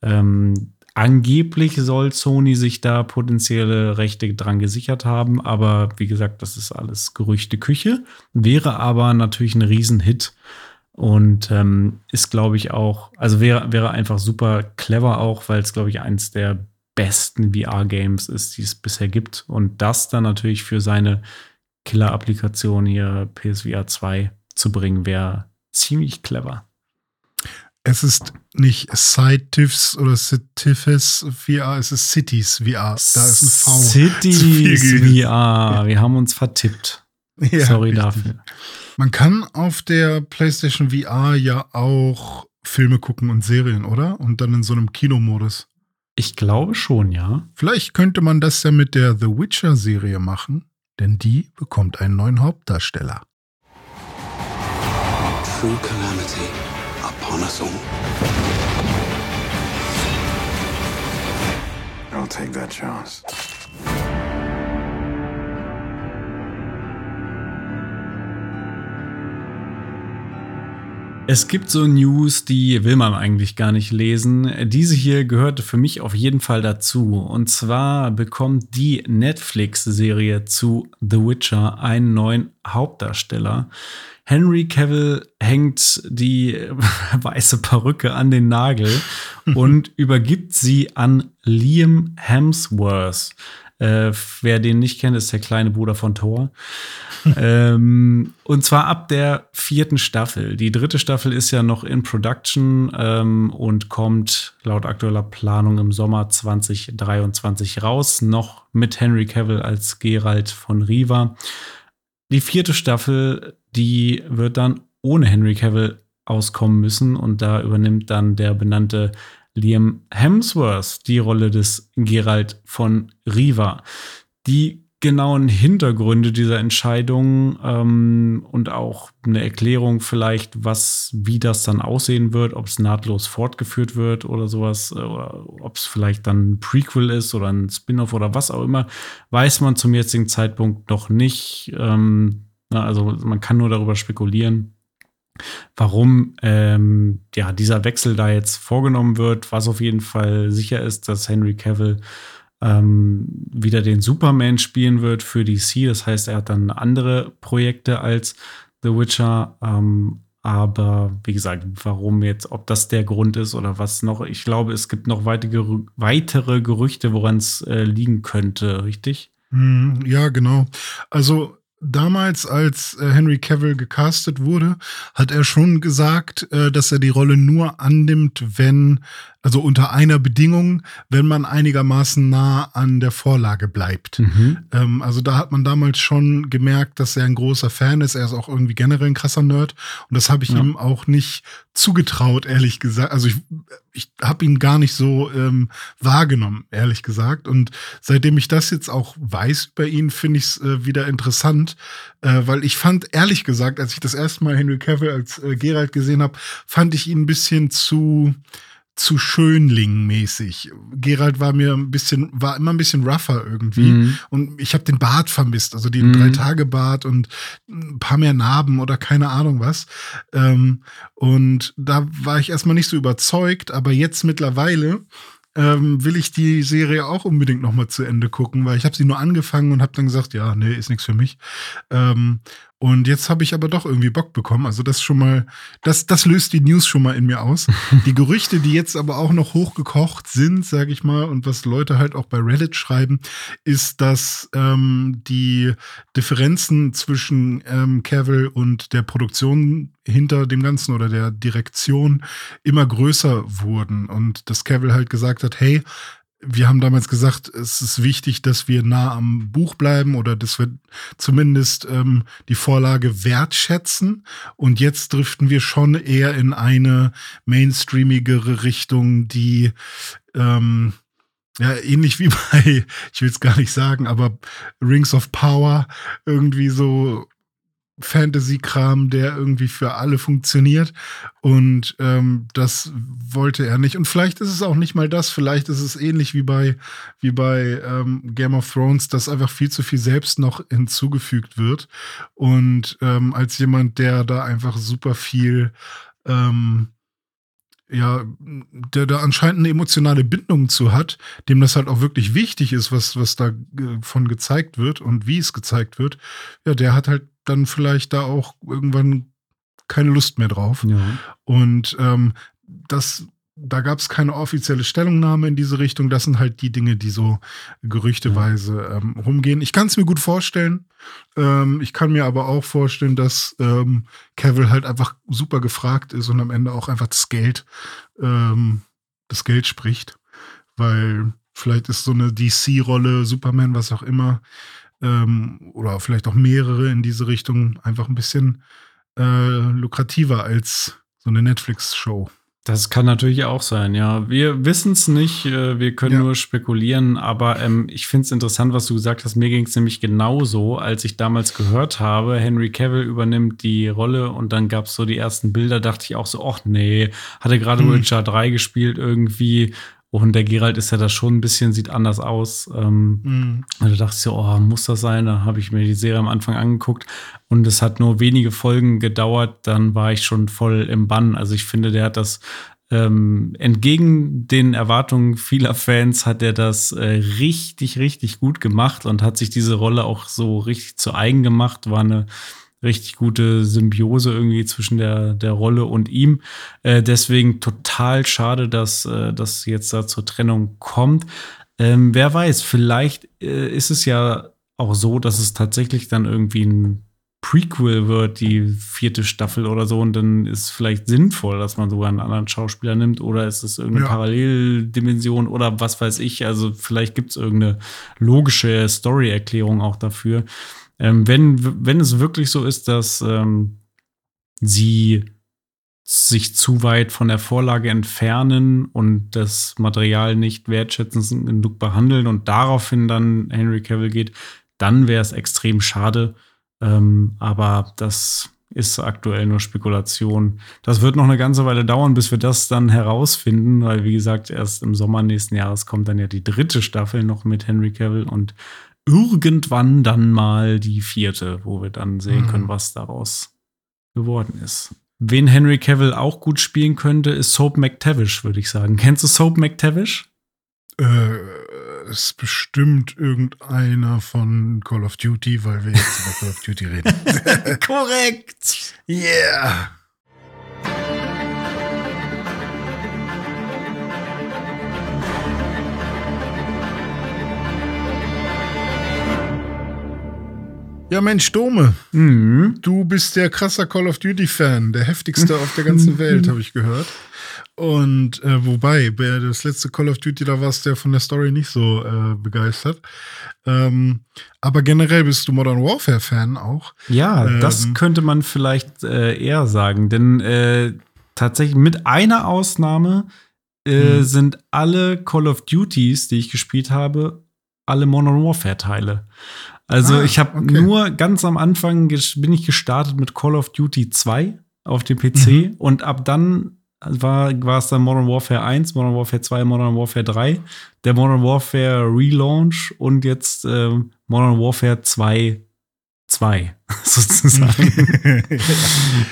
Ähm, Angeblich soll Sony sich da potenzielle Rechte dran gesichert haben, aber wie gesagt, das ist alles Gerüchte Küche. Wäre aber natürlich ein Riesenhit und ähm, ist, glaube ich, auch, also wäre, wäre einfach super clever auch, weil es, glaube ich, eins der besten VR-Games ist, die es bisher gibt. Und das dann natürlich für seine Killer-Applikation hier PSVR 2 zu bringen, wäre ziemlich clever. Es ist nicht Citifs oder Citifes VR, es ist Cities VR. Da ist ein V. Cities VR. Wir haben uns vertippt. Ja, Sorry richtig. dafür. Man kann auf der PlayStation VR ja auch Filme gucken und Serien, oder? Und dann in so einem Kinomodus. Ich glaube schon, ja. Vielleicht könnte man das ja mit der The Witcher-Serie machen, denn die bekommt einen neuen Hauptdarsteller. True All. I'll take that chance. Es gibt so News, die will man eigentlich gar nicht lesen. Diese hier gehörte für mich auf jeden Fall dazu. Und zwar bekommt die Netflix-Serie zu The Witcher einen neuen Hauptdarsteller. Henry Cavill hängt die weiße Perücke an den Nagel und übergibt sie an Liam Hemsworth. Äh, wer den nicht kennt, ist der kleine Bruder von Thor. ähm, und zwar ab der vierten Staffel. Die dritte Staffel ist ja noch in Production ähm, und kommt laut aktueller Planung im Sommer 2023 raus. Noch mit Henry Cavill als Geralt von Riva. Die vierte Staffel, die wird dann ohne Henry Cavill auskommen müssen und da übernimmt dann der benannte Liam Hemsworth die Rolle des Geralt von Riva. Die genauen Hintergründe dieser Entscheidung ähm, und auch eine Erklärung vielleicht, was, wie das dann aussehen wird, ob es nahtlos fortgeführt wird oder sowas, äh, oder ob es vielleicht dann ein Prequel ist oder ein Spin-off oder was auch immer, weiß man zum jetzigen Zeitpunkt noch nicht. Ähm, also man kann nur darüber spekulieren warum ähm, ja, dieser Wechsel da jetzt vorgenommen wird. Was auf jeden Fall sicher ist, dass Henry Cavill ähm, wieder den Superman spielen wird für DC. Das heißt, er hat dann andere Projekte als The Witcher. Ähm, aber wie gesagt, warum jetzt, ob das der Grund ist oder was noch, ich glaube, es gibt noch weitere, weitere Gerüchte, woran es äh, liegen könnte, richtig? Hm, ja, genau. Also damals, als äh, Henry Cavill gecastet wurde, hat er schon gesagt, äh, dass er die Rolle nur annimmt, wenn also unter einer Bedingung, wenn man einigermaßen nah an der Vorlage bleibt. Mhm. Ähm, also da hat man damals schon gemerkt, dass er ein großer Fan ist. Er ist auch irgendwie generell ein krasser Nerd. Und das habe ich ja. ihm auch nicht zugetraut, ehrlich gesagt. Also ich, ich habe ihn gar nicht so ähm, wahrgenommen, ehrlich gesagt. Und seitdem ich das jetzt auch weiß über ihn, finde ich es äh, wieder interessant, äh, weil ich fand, ehrlich gesagt, als ich das erste Mal Henry Cavill als äh, Geralt gesehen habe, fand ich ihn ein bisschen zu zu Schönling-mäßig. Gerald war mir ein bisschen, war immer ein bisschen rougher irgendwie. Mhm. Und ich habe den Bart vermisst, also den mhm. Drei-Tage-Bart und ein paar mehr Narben oder keine Ahnung was. Ähm, und da war ich erstmal nicht so überzeugt, aber jetzt mittlerweile ähm, will ich die Serie auch unbedingt noch mal zu Ende gucken, weil ich habe sie nur angefangen und habe dann gesagt, ja, nee, ist nichts für mich. Ähm, und jetzt habe ich aber doch irgendwie Bock bekommen. Also das schon mal, das, das löst die News schon mal in mir aus. die Gerüchte, die jetzt aber auch noch hochgekocht sind, sage ich mal, und was Leute halt auch bei Reddit schreiben, ist, dass ähm, die Differenzen zwischen ähm, Cavill und der Produktion hinter dem Ganzen oder der Direktion immer größer wurden. Und dass Cavill halt gesagt hat, hey, wir haben damals gesagt, es ist wichtig, dass wir nah am Buch bleiben oder dass wir zumindest ähm, die Vorlage wertschätzen. Und jetzt driften wir schon eher in eine mainstreamigere Richtung, die ähm, ja, ähnlich wie bei, ich will es gar nicht sagen, aber Rings of Power irgendwie so Fantasy-Kram, der irgendwie für alle funktioniert. Und ähm, das wollte er nicht. Und vielleicht ist es auch nicht mal das. Vielleicht ist es ähnlich wie bei, wie bei ähm, Game of Thrones, dass einfach viel zu viel selbst noch hinzugefügt wird. Und ähm, als jemand, der da einfach super viel ähm, ja, der da anscheinend eine emotionale Bindung zu hat, dem das halt auch wirklich wichtig ist, was, was da von gezeigt wird und wie es gezeigt wird, ja, der hat halt dann vielleicht da auch irgendwann keine Lust mehr drauf. Ja. Und ähm, das, da gab es keine offizielle Stellungnahme in diese Richtung. Das sind halt die Dinge, die so gerüchteweise ähm, rumgehen. Ich kann es mir gut vorstellen. Ähm, ich kann mir aber auch vorstellen, dass ähm, Cavill halt einfach super gefragt ist und am Ende auch einfach das Geld, ähm, das Geld spricht. Weil vielleicht ist so eine DC-Rolle, Superman, was auch immer, ähm, oder vielleicht auch mehrere in diese Richtung einfach ein bisschen äh, lukrativer als so eine Netflix-Show. Das kann natürlich auch sein, ja. Wir wissen es nicht, äh, wir können ja. nur spekulieren, aber ähm, ich finde es interessant, was du gesagt hast. Mir ging es nämlich genauso, als ich damals gehört habe, Henry Cavill übernimmt die Rolle und dann gab es so die ersten Bilder, dachte ich auch so, ach nee, hatte gerade hm. Witcher 3 gespielt irgendwie und der Gerald ist ja da schon ein bisschen, sieht anders aus. Ähm, mhm. Da dachte ich so, oh, muss das sein? Da habe ich mir die Serie am Anfang angeguckt und es hat nur wenige Folgen gedauert, dann war ich schon voll im Bann. Also ich finde, der hat das ähm, entgegen den Erwartungen vieler Fans hat er das äh, richtig, richtig gut gemacht und hat sich diese Rolle auch so richtig zu eigen gemacht. War eine richtig gute Symbiose irgendwie zwischen der, der Rolle und ihm. Äh, deswegen total schade, dass äh, das jetzt da zur Trennung kommt. Ähm, wer weiß, vielleicht äh, ist es ja auch so, dass es tatsächlich dann irgendwie ein Prequel wird, die vierte Staffel oder so, und dann ist es vielleicht sinnvoll, dass man sogar einen anderen Schauspieler nimmt, oder ist es irgendeine Ja. Paralleldimension oder was weiß ich. Also vielleicht gibt es irgendeine logische Story-Erklärung auch dafür. Ähm, wenn, wenn es wirklich so ist, dass ähm, sie sich zu weit von der Vorlage entfernen und das Material nicht wertschätzend genug behandeln und daraufhin dann Henry Cavill geht, dann wäre es extrem schade. Ähm, aber das ist aktuell nur Spekulation. Das wird noch eine ganze Weile dauern, bis wir das dann herausfinden, weil wie gesagt, erst im Sommer nächsten Jahres kommt dann ja die dritte Staffel noch mit Henry Cavill und irgendwann dann mal die vierte, wo wir dann sehen Mhm. können, was daraus geworden ist. Wen Henry Cavill auch gut spielen könnte, ist Soap McTavish, würde ich sagen. Kennst du Soap McTavish? Äh, ist bestimmt irgendeiner von Call of Duty, weil wir jetzt über Call of Duty reden. Korrekt! yeah! Ja, Mensch, Dome, Mhm. du bist der krasser Call of Duty-Fan, der heftigste auf der ganzen Welt, habe ich gehört. Und äh, wobei, bei das letzte Call of Duty, da warst du ja von der Story nicht so äh, begeistert. Ähm, aber generell bist du Modern Warfare-Fan auch. Ja, das Ähm. könnte man vielleicht äh, eher sagen, denn äh, tatsächlich mit einer Ausnahme äh, Hm. sind alle Call of Duties, die ich gespielt habe, alle Modern Warfare Teile. Also Ah, ich habe okay. nur ganz am Anfang bin ich gestartet mit Call of Duty 2 auf dem PC Mhm. und ab dann war, war es dann Modern Warfare 1, Modern Warfare 2, Modern Warfare 3, der Modern Warfare Relaunch und jetzt ähm, Modern Warfare 2 2 sozusagen.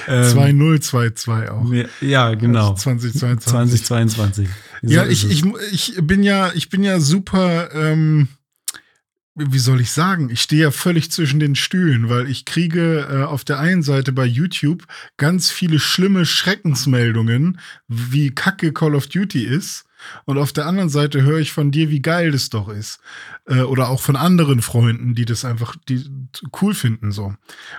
Ähm, 2022 auch. ja, genau. Also 2022. 2022. Ja, ich, ich, ich bin ja, ich bin ja super, ähm, wie soll ich sagen? Ich stehe ja völlig zwischen den Stühlen, weil ich kriege äh, auf der einen Seite bei YouTube ganz viele schlimme Schreckensmeldungen, wie kacke Call of Duty ist. Und auf der anderen Seite höre ich von dir, wie geil das doch ist. Äh, oder auch von anderen Freunden, die das einfach die, cool finden so.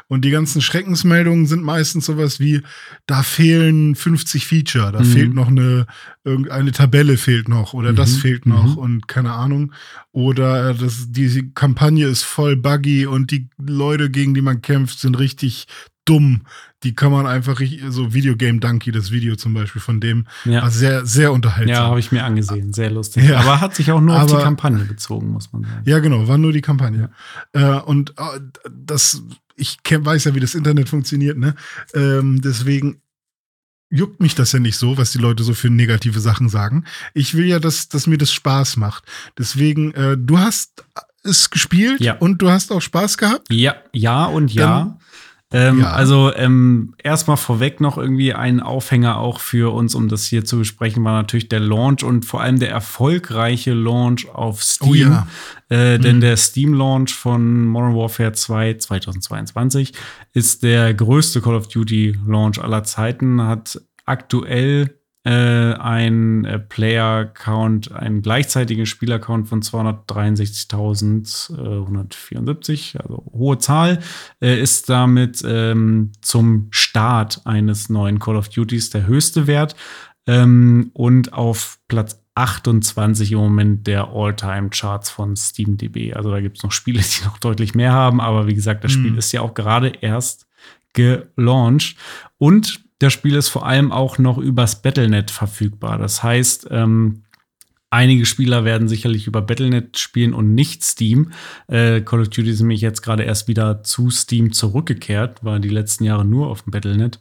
Und die ganzen Schreckensmeldungen sind meistens sowas wie, da fehlen 50 Feature, da Mhm. fehlt noch eine, irgendeine Tabelle fehlt noch oder das Mhm, fehlt noch mhm. und keine Ahnung. Oder das, die Kampagne ist voll buggy und die Leute, gegen die man kämpft, sind richtig dumm. Die kann man einfach, so Videogame Donkey, das Video zum Beispiel von dem, Ja. war sehr, sehr unterhaltsam. Ja, habe ich mir angesehen. Sehr lustig. Ja. Aber hat sich auch nur auf die Aber- Kampagne bezogen, muss man sagen. Ja, genau, war nur die Kampagne. Äh, und äh, das, ich weiß ja, wie das Internet funktioniert, ne? Ähm, deswegen juckt mich das ja nicht so, was die Leute so für negative Sachen sagen. Ich will ja, dass, dass mir das Spaß macht. Deswegen, äh, du hast es gespielt Ja. und du hast auch Spaß gehabt. Ja, ja und ja. Ähm, Ja. Also ähm, erstmal vorweg noch irgendwie ein Aufhänger auch für uns, um das hier zu besprechen, war natürlich der Launch und vor allem der erfolgreiche Launch auf Steam. Oh ja. Äh, Denn Mhm. der Steam-Launch von Modern Warfare 2 2022 ist der größte Call of Duty-Launch aller Zeiten, hat aktuell äh, ein äh, Player-Count, einen gleichzeitigen Spieler-Count von 263.174, also hohe Zahl, äh, ist damit ähm, zum Start eines neuen Call of Duties der höchste Wert ähm, und auf Platz 28 im Moment der All-Time-Charts von SteamDB. Also da gibt es noch Spiele, die noch deutlich mehr haben, aber wie gesagt, das Spiel Mhm. ist ja auch gerade erst gelauncht. Und das Spiel ist vor allem auch noch übers Battlenet verfügbar. Das heißt, ähm, einige Spieler werden sicherlich über Battlenet spielen und nicht Steam. Äh, Call of Duty ist nämlich jetzt gerade erst wieder zu Steam zurückgekehrt, war die letzten Jahre nur auf dem Battlenet.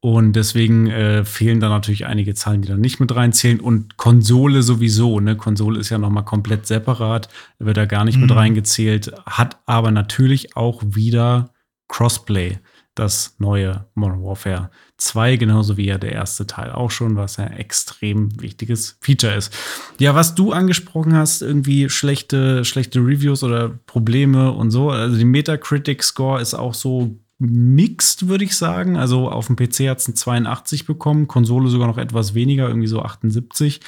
Und deswegen äh, fehlen da natürlich einige Zahlen, die da nicht mit reinzählen. Und Konsole sowieso, ne? Konsole ist ja noch mal komplett separat, wird da gar nicht mit Mhm. reingezählt, hat aber natürlich auch wieder Crossplay, das neue Modern Warfare 2, genauso wie ja der erste Teil auch schon, was ein extrem wichtiges Feature ist. Ja, was du angesprochen hast, irgendwie schlechte, schlechte Reviews oder Probleme und so. Also die Metacritic-Score ist auch so mixed, würde ich sagen. Also auf dem PC hat es ein 82 bekommen, Konsole sogar noch etwas weniger, irgendwie so 78.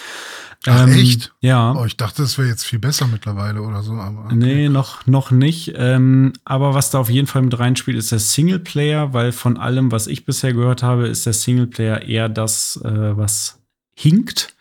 Ach, ähm, echt? Ja. Oh, ich dachte, es wäre jetzt viel besser mittlerweile oder so. Aber okay. Nee, noch, noch nicht. Ähm, aber was da auf jeden Fall mit reinspielt, ist der Singleplayer, weil von allem, was ich bisher gehört habe, ist der Singleplayer eher das, äh, was hinkt.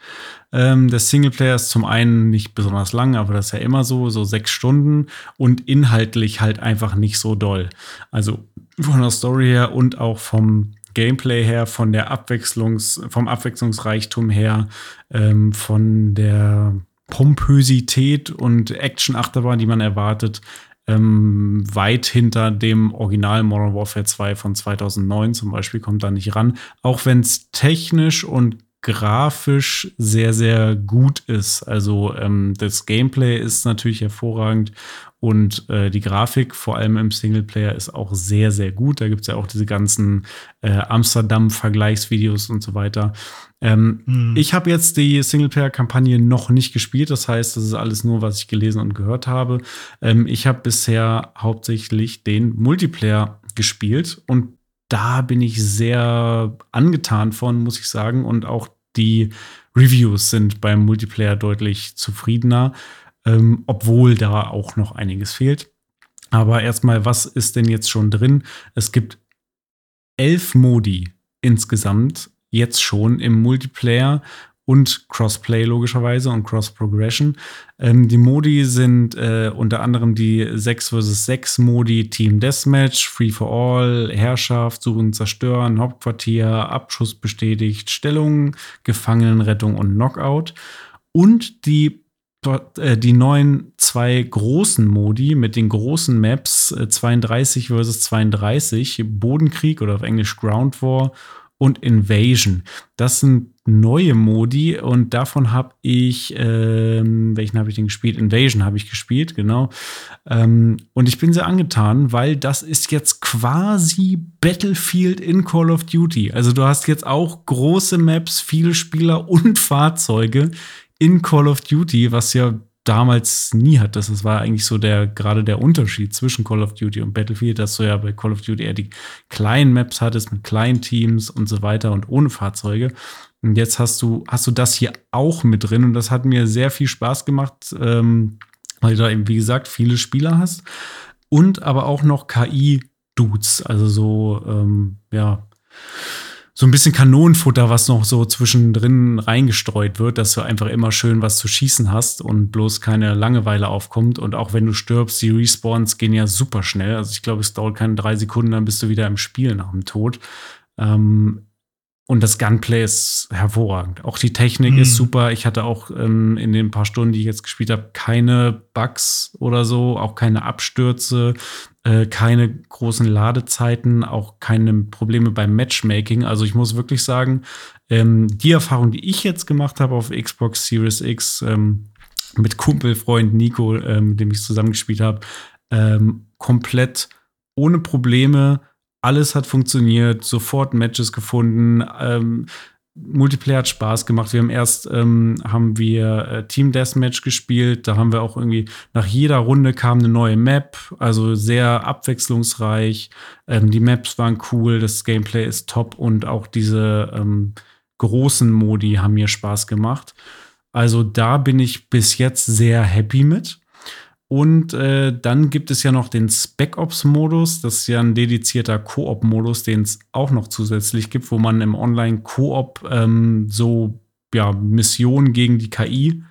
Ähm, der Singleplayer ist zum einen nicht besonders lang, aber das ist ja immer so, so sechs Stunden und inhaltlich halt einfach nicht so doll. Also von der Story her und auch vom Gameplay her, von der Abwechslungs, vom Abwechslungsreichtum her, ähm, von der Pompösität und Action-Achterbahn, die man erwartet, ähm, weit hinter dem Original Modern Warfare 2 von 2009 zum Beispiel kommt da nicht ran. Auch wenn es technisch und grafisch sehr, sehr gut ist. Also ähm, das Gameplay ist natürlich hervorragend und äh, die Grafik, vor allem im Singleplayer, ist auch sehr, sehr gut. Da gibt es ja auch diese ganzen äh, Amsterdam-Vergleichsvideos und so weiter. Ähm, mhm. Ich habe jetzt die Singleplayer-Kampagne noch nicht gespielt. Das heißt, das ist alles nur, was ich gelesen und gehört habe. Ähm, ich habe bisher hauptsächlich den Multiplayer gespielt und da bin ich sehr angetan von, muss ich sagen. Und auch die Reviews sind beim Multiplayer deutlich zufriedener, ähm, obwohl da auch noch einiges fehlt. Aber erstmal, was ist denn jetzt schon drin? Es gibt elf Modi insgesamt jetzt schon im Multiplayer und Crossplay logischerweise und Cross-Progression. Ähm, die Modi sind äh, unter anderem die 6 vs 6 Modi Team Deathmatch, Free for All, Herrschaft, Suchen, Zerstören, Hauptquartier, Abschuss bestätigt, Stellung, Gefangenenrettung und Knockout. Und die die neuen zwei großen Modi mit den großen Maps 32 äh, vs 32, Bodenkrieg oder auf Englisch Ground War und Invasion. Das sind neue Modi und davon habe ich, ähm, welchen habe ich denn gespielt? Invasion habe ich gespielt, genau. Ähm, und ich bin sehr angetan, weil das ist jetzt quasi Battlefield in Call of Duty. Also du hast jetzt auch große Maps, viele Spieler und Fahrzeuge in Call of Duty, was ja damals nie hat. Das war eigentlich so der gerade der Unterschied zwischen Call of Duty und Battlefield, dass du ja bei Call of Duty eher die kleinen Maps hattest mit kleinen Teams und so weiter und ohne Fahrzeuge. Und jetzt hast du, hast du das hier auch mit drin und das hat mir sehr viel Spaß gemacht, ähm, weil du da eben, wie gesagt, viele Spieler hast und aber auch noch KI-Dudes, also so, ähm, ja, so ein bisschen Kanonenfutter, was noch so zwischendrin reingestreut wird, dass du einfach immer schön was zu schießen hast und bloß keine Langeweile aufkommt. Und auch wenn du stirbst, die Respawns gehen ja super schnell. Also ich glaube, es dauert keine drei Sekunden, dann bist du wieder im Spiel nach dem Tod. Ähm, und das Gunplay ist hervorragend. Auch die Technik mhm. ist super. Ich hatte auch ähm, in den paar Stunden, die ich jetzt gespielt habe, keine Bugs oder so, auch keine Abstürze, äh, keine großen Ladezeiten, auch keine Probleme beim Matchmaking. Also ich muss wirklich sagen, ähm, die Erfahrung, die ich jetzt gemacht habe auf Xbox Series X ähm, mit Kumpelfreund Nico, ähm, mit dem ich zusammengespielt habe, ähm, komplett ohne Probleme alles hat funktioniert, sofort Matches gefunden. Ähm, Multiplayer hat Spaß gemacht. Wir haben erst ähm, haben wir äh, Team Deathmatch gespielt. Da haben wir auch irgendwie nach jeder Runde kam eine neue Map, also sehr abwechslungsreich. Ähm, die Maps waren cool, das Gameplay ist top und auch diese ähm, großen Modi haben mir Spaß gemacht. Also da bin ich bis jetzt sehr happy mit. Und äh, dann gibt es ja noch den Spec Ops-Modus. Das ist ja ein dedizierter Koop-Modus, den es auch noch zusätzlich gibt, wo man im Online-Koop ähm, so ja, Missionen gegen die KI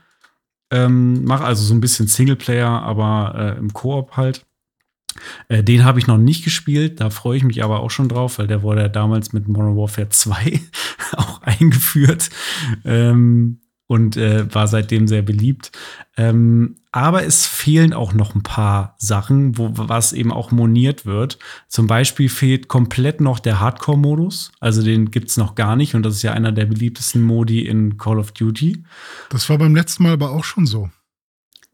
ähm, macht. Also so ein bisschen Singleplayer, aber äh, im Koop halt. Äh, den habe ich noch nicht gespielt, da freue ich mich aber auch schon drauf, weil der wurde ja damals mit Modern Warfare 2 auch eingeführt. Ähm, und äh, war seitdem sehr beliebt. Ähm, aber es fehlen auch noch ein paar Sachen, wo was eben auch moniert wird. Zum Beispiel fehlt komplett noch der Hardcore-Modus. Also den gibt es noch gar nicht und das ist ja einer der beliebtesten Modi in Call of Duty. Das war beim letzten Mal aber auch schon so.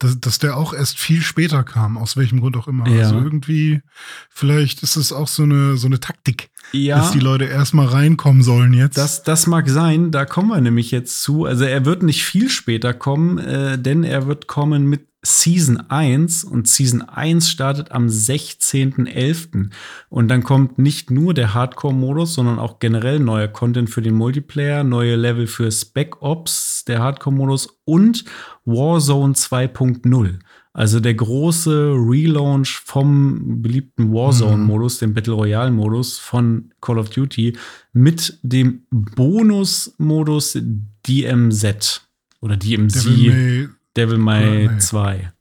Dass, dass der auch erst viel später kam, aus welchem Grund auch immer. Ja. Also irgendwie, vielleicht ist es auch so eine, so eine Taktik Ja. dass die Leute erstmal reinkommen sollen jetzt. Das, das mag sein, da kommen wir nämlich jetzt zu. Also er wird nicht viel später kommen, äh, denn er wird kommen mit Season 1 und Season 1 startet am 16.11. Und dann kommt nicht nur der Hardcore-Modus, sondern auch generell neuer Content für den Multiplayer, neue Level für Spec Ops, der Hardcore-Modus und Warzone 2.0. Also der große Relaunch vom beliebten Warzone-Modus, dem Battle Royale-Modus von Call of Duty mit dem Bonus-Modus DMZ oder DMZ Devil May, Devil May Nee. 2.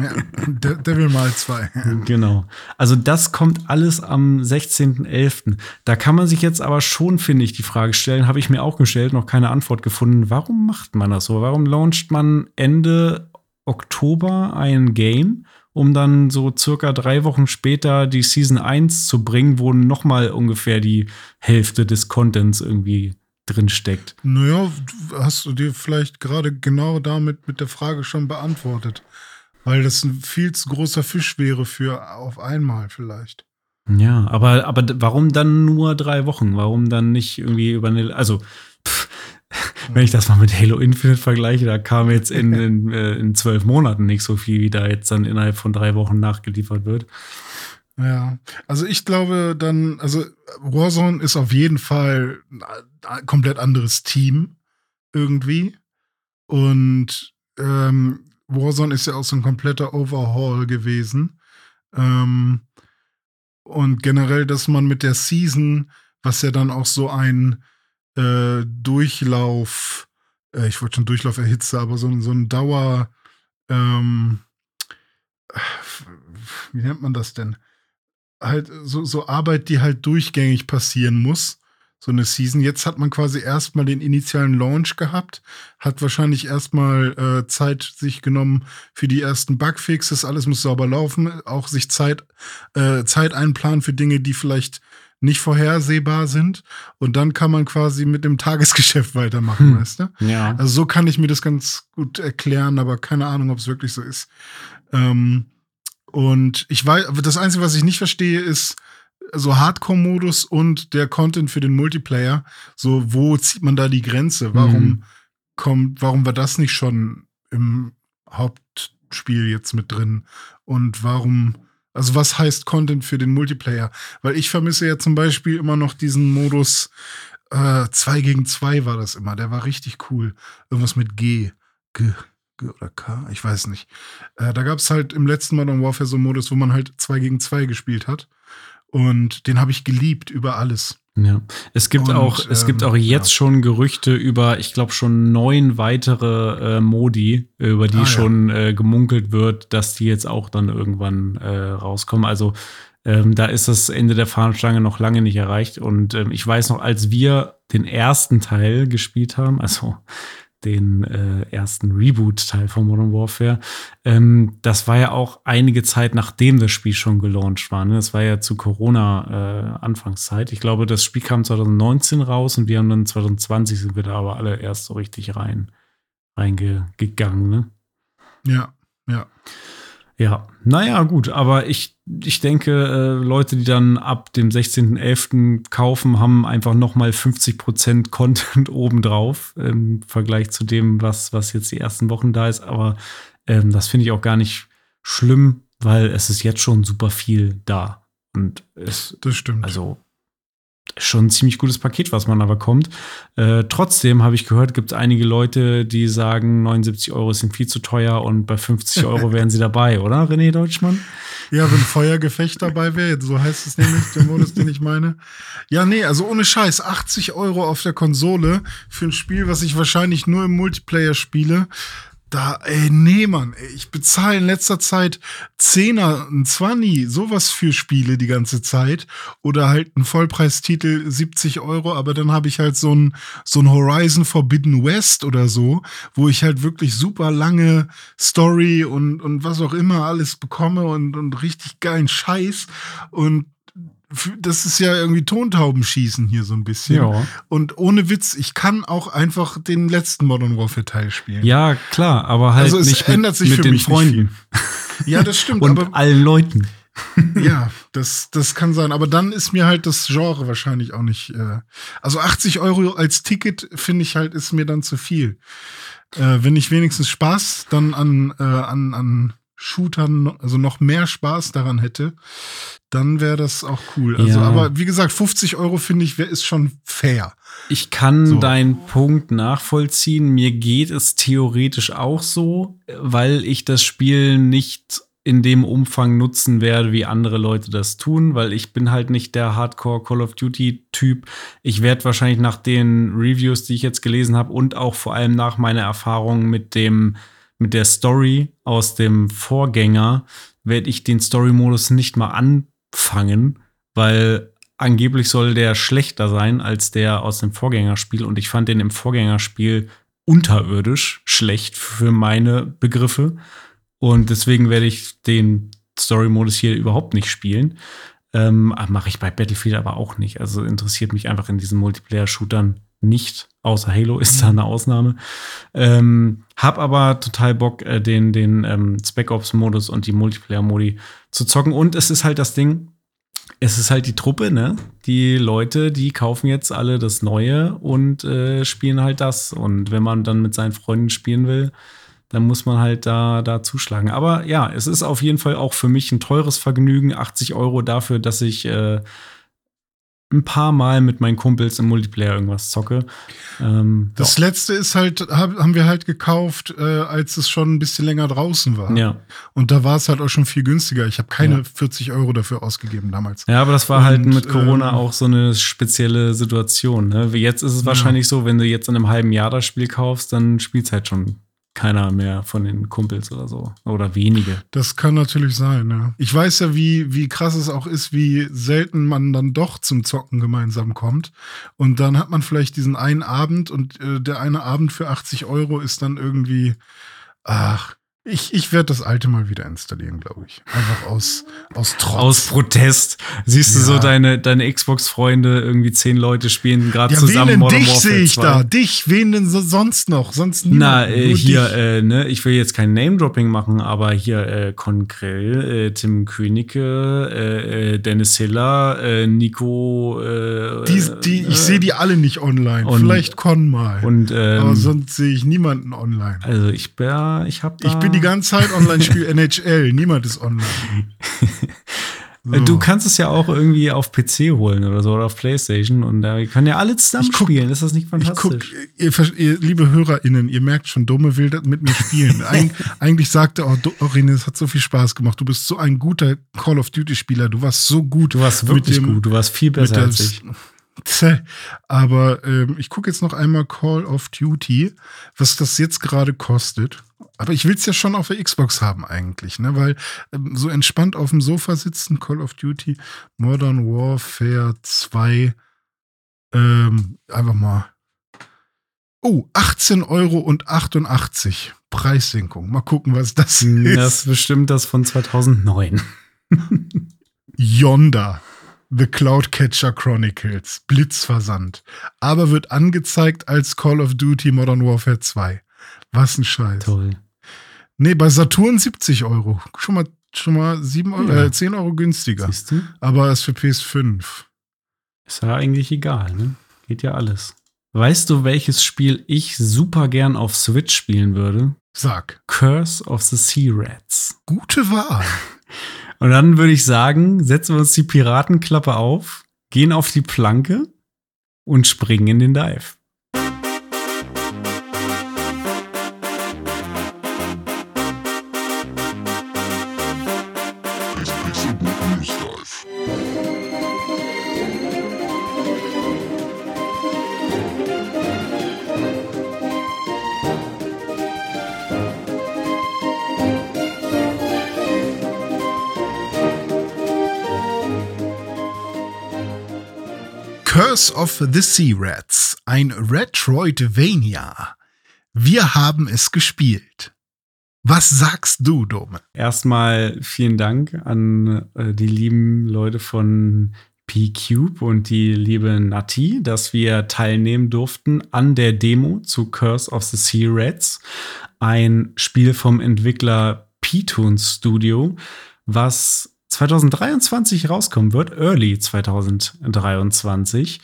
ja, De Devil May 2. Genau. Also das kommt alles am 16.11. Da kann man sich jetzt aber schon, finde ich, die Frage stellen, habe ich mir auch gestellt, noch keine Antwort gefunden. Warum macht man das so? Warum launcht man Ende Oktober ein Game, um dann so circa drei Wochen später die Season 1 zu bringen, wo noch mal ungefähr die Hälfte des Contents irgendwie drin steckt? Naja, hast du dir vielleicht gerade genau damit mit der Frage schon beantwortet. Weil das ein viel zu großer Fisch wäre für auf einmal vielleicht. Ja, aber, aber warum dann nur drei Wochen? Warum dann nicht irgendwie über eine, also, pff, wenn ich das mal mit Halo Infinite vergleiche, da kam jetzt in, in, äh, in zwölf Monaten nicht so viel, wie da jetzt dann innerhalb von drei Wochen nachgeliefert wird. Ja, also ich glaube dann, also Warzone ist auf jeden Fall ein komplett anderes Team irgendwie. Und ähm, Warzone ist ja auch so ein kompletter Overhaul gewesen. Ähm, und generell, dass man mit der Season, was ja dann auch so ein äh, Durchlauf, äh, ich wollte schon Durchlauf erhitze, aber so, so ein Dauer, ähm, wie nennt man das denn? Halt so, so Arbeit, die halt durchgängig passieren muss. So eine Season. Jetzt hat man quasi erstmal den initialen Launch gehabt, hat wahrscheinlich erstmal äh, Zeit sich genommen für die ersten Bugfixes, alles muss sauber laufen, auch sich Zeit, äh, Zeit einplanen für Dinge, die vielleicht nicht vorhersehbar sind. Und dann kann man quasi mit dem Tagesgeschäft weitermachen, Hm. weißt du? Ja. Also so kann ich mir das ganz gut erklären, aber keine Ahnung, ob es wirklich so ist. Ähm, und ich weiß, das Einzige, was ich nicht verstehe, ist so Hardcore-Modus und der Content für den Multiplayer. So, wo zieht man da die Grenze? Warum Mhm. kommt, warum war das nicht schon im Hauptspiel jetzt mit drin? Und warum, also was heißt Content für den Multiplayer? Weil ich vermisse ja zum Beispiel immer noch diesen Modus, äh, 2 gegen 2 war das immer. Der war richtig cool. Irgendwas mit G. G, G oder K, ich weiß nicht. Äh, da gab es halt im letzten Modern Warfare so einen Modus, wo man halt 2 gegen 2 gespielt hat. Und den habe ich geliebt über alles. Ja, es gibt Und, auch, es gibt ähm, auch jetzt ja. schon Gerüchte über, ich glaube schon neun weitere äh, Modi, über die Ah, ja. schon äh, gemunkelt wird, dass die jetzt auch dann irgendwann äh, rauskommen. Also ähm, da ist das Ende der Fahnenstange noch lange nicht erreicht. Und ähm, ich weiß noch, als wir den ersten Teil gespielt haben, also den äh, ersten Reboot-Teil von Modern Warfare. Ähm, das war ja auch einige Zeit, nachdem das Spiel schon gelauncht war. Ne? Das war ja zu Corona-Anfangszeit. ich glaube, das Spiel kam 2019 raus und wir haben dann 2020 sind wir da aber alle erst so richtig rein reingegangen. Ne? Ja, ja. Ja, naja, gut, aber ich, ich denke, äh, Leute, die dann ab dem 16.11. kaufen, haben einfach nochmal 50% Content obendrauf im Vergleich zu dem, was, was jetzt die ersten Wochen da ist. Aber ähm, das finde ich auch gar nicht schlimm, weil es ist jetzt schon super viel da. Und es, Das stimmt. also schon ein ziemlich gutes Paket, was man aber kommt. Äh, trotzdem habe ich gehört, gibt es einige Leute, die sagen, 79 Euro sind viel zu teuer und bei 50 Euro wären sie dabei, oder René Deutschmann? Ja, wenn Feuergefecht dabei wäre, so heißt es nämlich, der Modus, den ich meine. Ja, nee, also ohne Scheiß, 80 Euro auf der Konsole für ein Spiel, was ich wahrscheinlich nur im Multiplayer spiele. Da, ey, nee, Mann, ey, ich bezahle in letzter Zeit Zehner, ein Zwanni, sowas für Spiele die ganze Zeit. Oder halt ein Vollpreistitel 70 Euro, aber dann habe ich halt so ein, so ein Horizon Forbidden West oder so, wo ich halt wirklich super lange Story und, und was auch immer alles bekomme und, und richtig geilen Scheiß. Und das ist ja irgendwie Tontaubenschießen hier so ein bisschen. Und ohne Witz, ich kann auch einfach den letzten Modern Warfare Teil spielen. Ja, klar, aber halt Also es nicht ändert mit, sich mit für den Freunden Ja, das stimmt. und aber allen Leuten. ja, das, das kann sein. Aber dann ist mir halt das Genre wahrscheinlich auch nicht. Äh, also 80 Euro als Ticket finde ich halt, ist mir dann zu viel. Äh, wenn ich wenigstens Spaß dann an, äh, an, an Shootern, also noch mehr Spaß daran hätte, dann wäre das auch cool. Also, Ja. aber wie gesagt, 50 Euro finde ich, ist schon fair. Ich kann So. deinen Punkt nachvollziehen. Mir geht es theoretisch auch so, weil ich das Spiel nicht in dem Umfang nutzen werde, wie andere Leute das tun, weil ich bin halt nicht der Hardcore Call of Duty Typ. Ich werde wahrscheinlich nach den Reviews, die ich jetzt gelesen habe und auch vor allem nach meiner Erfahrung mit dem mit der Story aus dem Vorgänger werde ich den Story-Modus nicht mal anfangen, weil angeblich soll der schlechter sein als der aus dem Vorgängerspiel und ich fand den im Vorgängerspiel unterirdisch schlecht für meine Begriffe und deswegen werde ich den Story-Modus hier überhaupt nicht spielen. Ähm, Mache ich bei Battlefield aber auch nicht. Also interessiert mich einfach in diesen Multiplayer-Shootern nicht. Außer Halo ist da eine Ausnahme. Ähm, hab aber total Bock, äh, den, den ähm, Spec Ops-Modus und die Multiplayer-Modi zu zocken. Und es ist halt das Ding, es ist halt die Truppe, ne? Die Leute, die kaufen jetzt alle das Neue und äh, spielen halt das. Und wenn man dann mit seinen Freunden spielen will, dann muss man halt da, da zuschlagen. Aber ja, es ist auf jeden Fall auch für mich ein teures Vergnügen. 80 Euro dafür, dass ich äh, ein paar Mal mit meinen Kumpels im Multiplayer irgendwas zocke. Ähm, Das letzte ist halt, hab, haben wir halt gekauft, äh, als es schon ein bisschen länger draußen war. ja. Und da war es halt auch schon viel günstiger. Ich habe keine Ja. 40 Euro dafür ausgegeben damals. Ja, aber das war halt Und, mit Corona ähm, auch so eine spezielle Situation. Ne? Jetzt ist es wahrscheinlich so, wenn du jetzt in einem halben Jahr das Spiel kaufst, dann spielt halt schon keiner mehr von den Kumpels oder so. Oder wenige. Das kann natürlich sein, ja. Ich weiß ja, wie, wie krass es auch ist, wie selten man dann doch zum Zocken gemeinsam kommt. Und dann hat man vielleicht diesen einen Abend und äh, der eine Abend für 80 Euro ist dann irgendwie, ach, ich, ich werde das alte mal wieder installieren, glaube ich. Einfach aus, aus Trotz. Aus Protest. Siehst du Ja. so deine, deine Xbox-Freunde, irgendwie zehn Leute spielen gerade ja, zusammen wen denn Modern dich sehe ich 2. da? Dich, wen denn so, sonst noch? Sonst Na, niemanden, äh, hier, äh, ne, ich will jetzt kein Name-Dropping machen, aber hier äh, Konkrell, äh, Tim Königke, äh, äh, Dennis Hiller, äh, Nico. Die, die, ich sehe die alle nicht online. und- Vielleicht Con mal. Und ähm, aber sonst sehe ich niemanden online. also ich bin, ich habe da. Ich bin die ganze Zeit online, spiele NHL. Niemand ist online. Äh, Du kannst es ja auch irgendwie auf PC holen oder so oder auf Playstation und da können ja alle zusammen guck- spielen. Ist das nicht Ich guck, fantastisch? ihr, ihr, liebe HörerInnen, ihr merkt schon, Dumme will das mit mir spielen. Eig eigentlich sagte auch Do- Dorine, es hat so viel Spaß gemacht. Du bist so ein guter Call of Duty-Spieler. Du warst so gut. du warst wirklich dem- gut. Du warst viel besser als ich. Aber ähm, ich gucke jetzt noch einmal Call of Duty, was das jetzt gerade kostet. Aber ich will es ja schon auf der Xbox haben eigentlich, ne? Weil ähm, so entspannt auf dem Sofa sitzen, Call of Duty, Modern Warfare 2, ähm, einfach mal. Oh, 18 Euro und 88 Preissenkung. Mal gucken, was das Das ist. ist bestimmt das von 2009. Yonder. The Cloudcatcher Chronicles. Blitzversand. Aber wird angezeigt als Call of Duty Modern Warfare 2. Was ein Scheiß. Toll. Nee, bei Saturn 70 Euro. Schon mal, schon mal 7 Euro, Ja. äh, 10 Euro günstiger. Siehst du? Aber ist für PS5. Ist ja eigentlich egal, ne? Geht ja alles. Weißt du, welches Spiel ich super gern auf Switch spielen würde? Sag. Curse of the Sea Rats. Gute Wahl. Und dann würde ich sagen, setzen wir uns die Piratenklappe auf, gehen auf die Planke und springen in den Dive. Of the Sea Rats. Ein Retroidvania. Wir haben es gespielt. Was sagst du, Dome? Erstmal vielen Dank an äh, die lieben Leute von P-Cube und die liebe Nati, dass wir teilnehmen durften an der Demo zu Curse of the Sea Rats. Ein Spiel vom Entwickler P-Toon Studio, was 2023 rauskommen wird, Early 2023.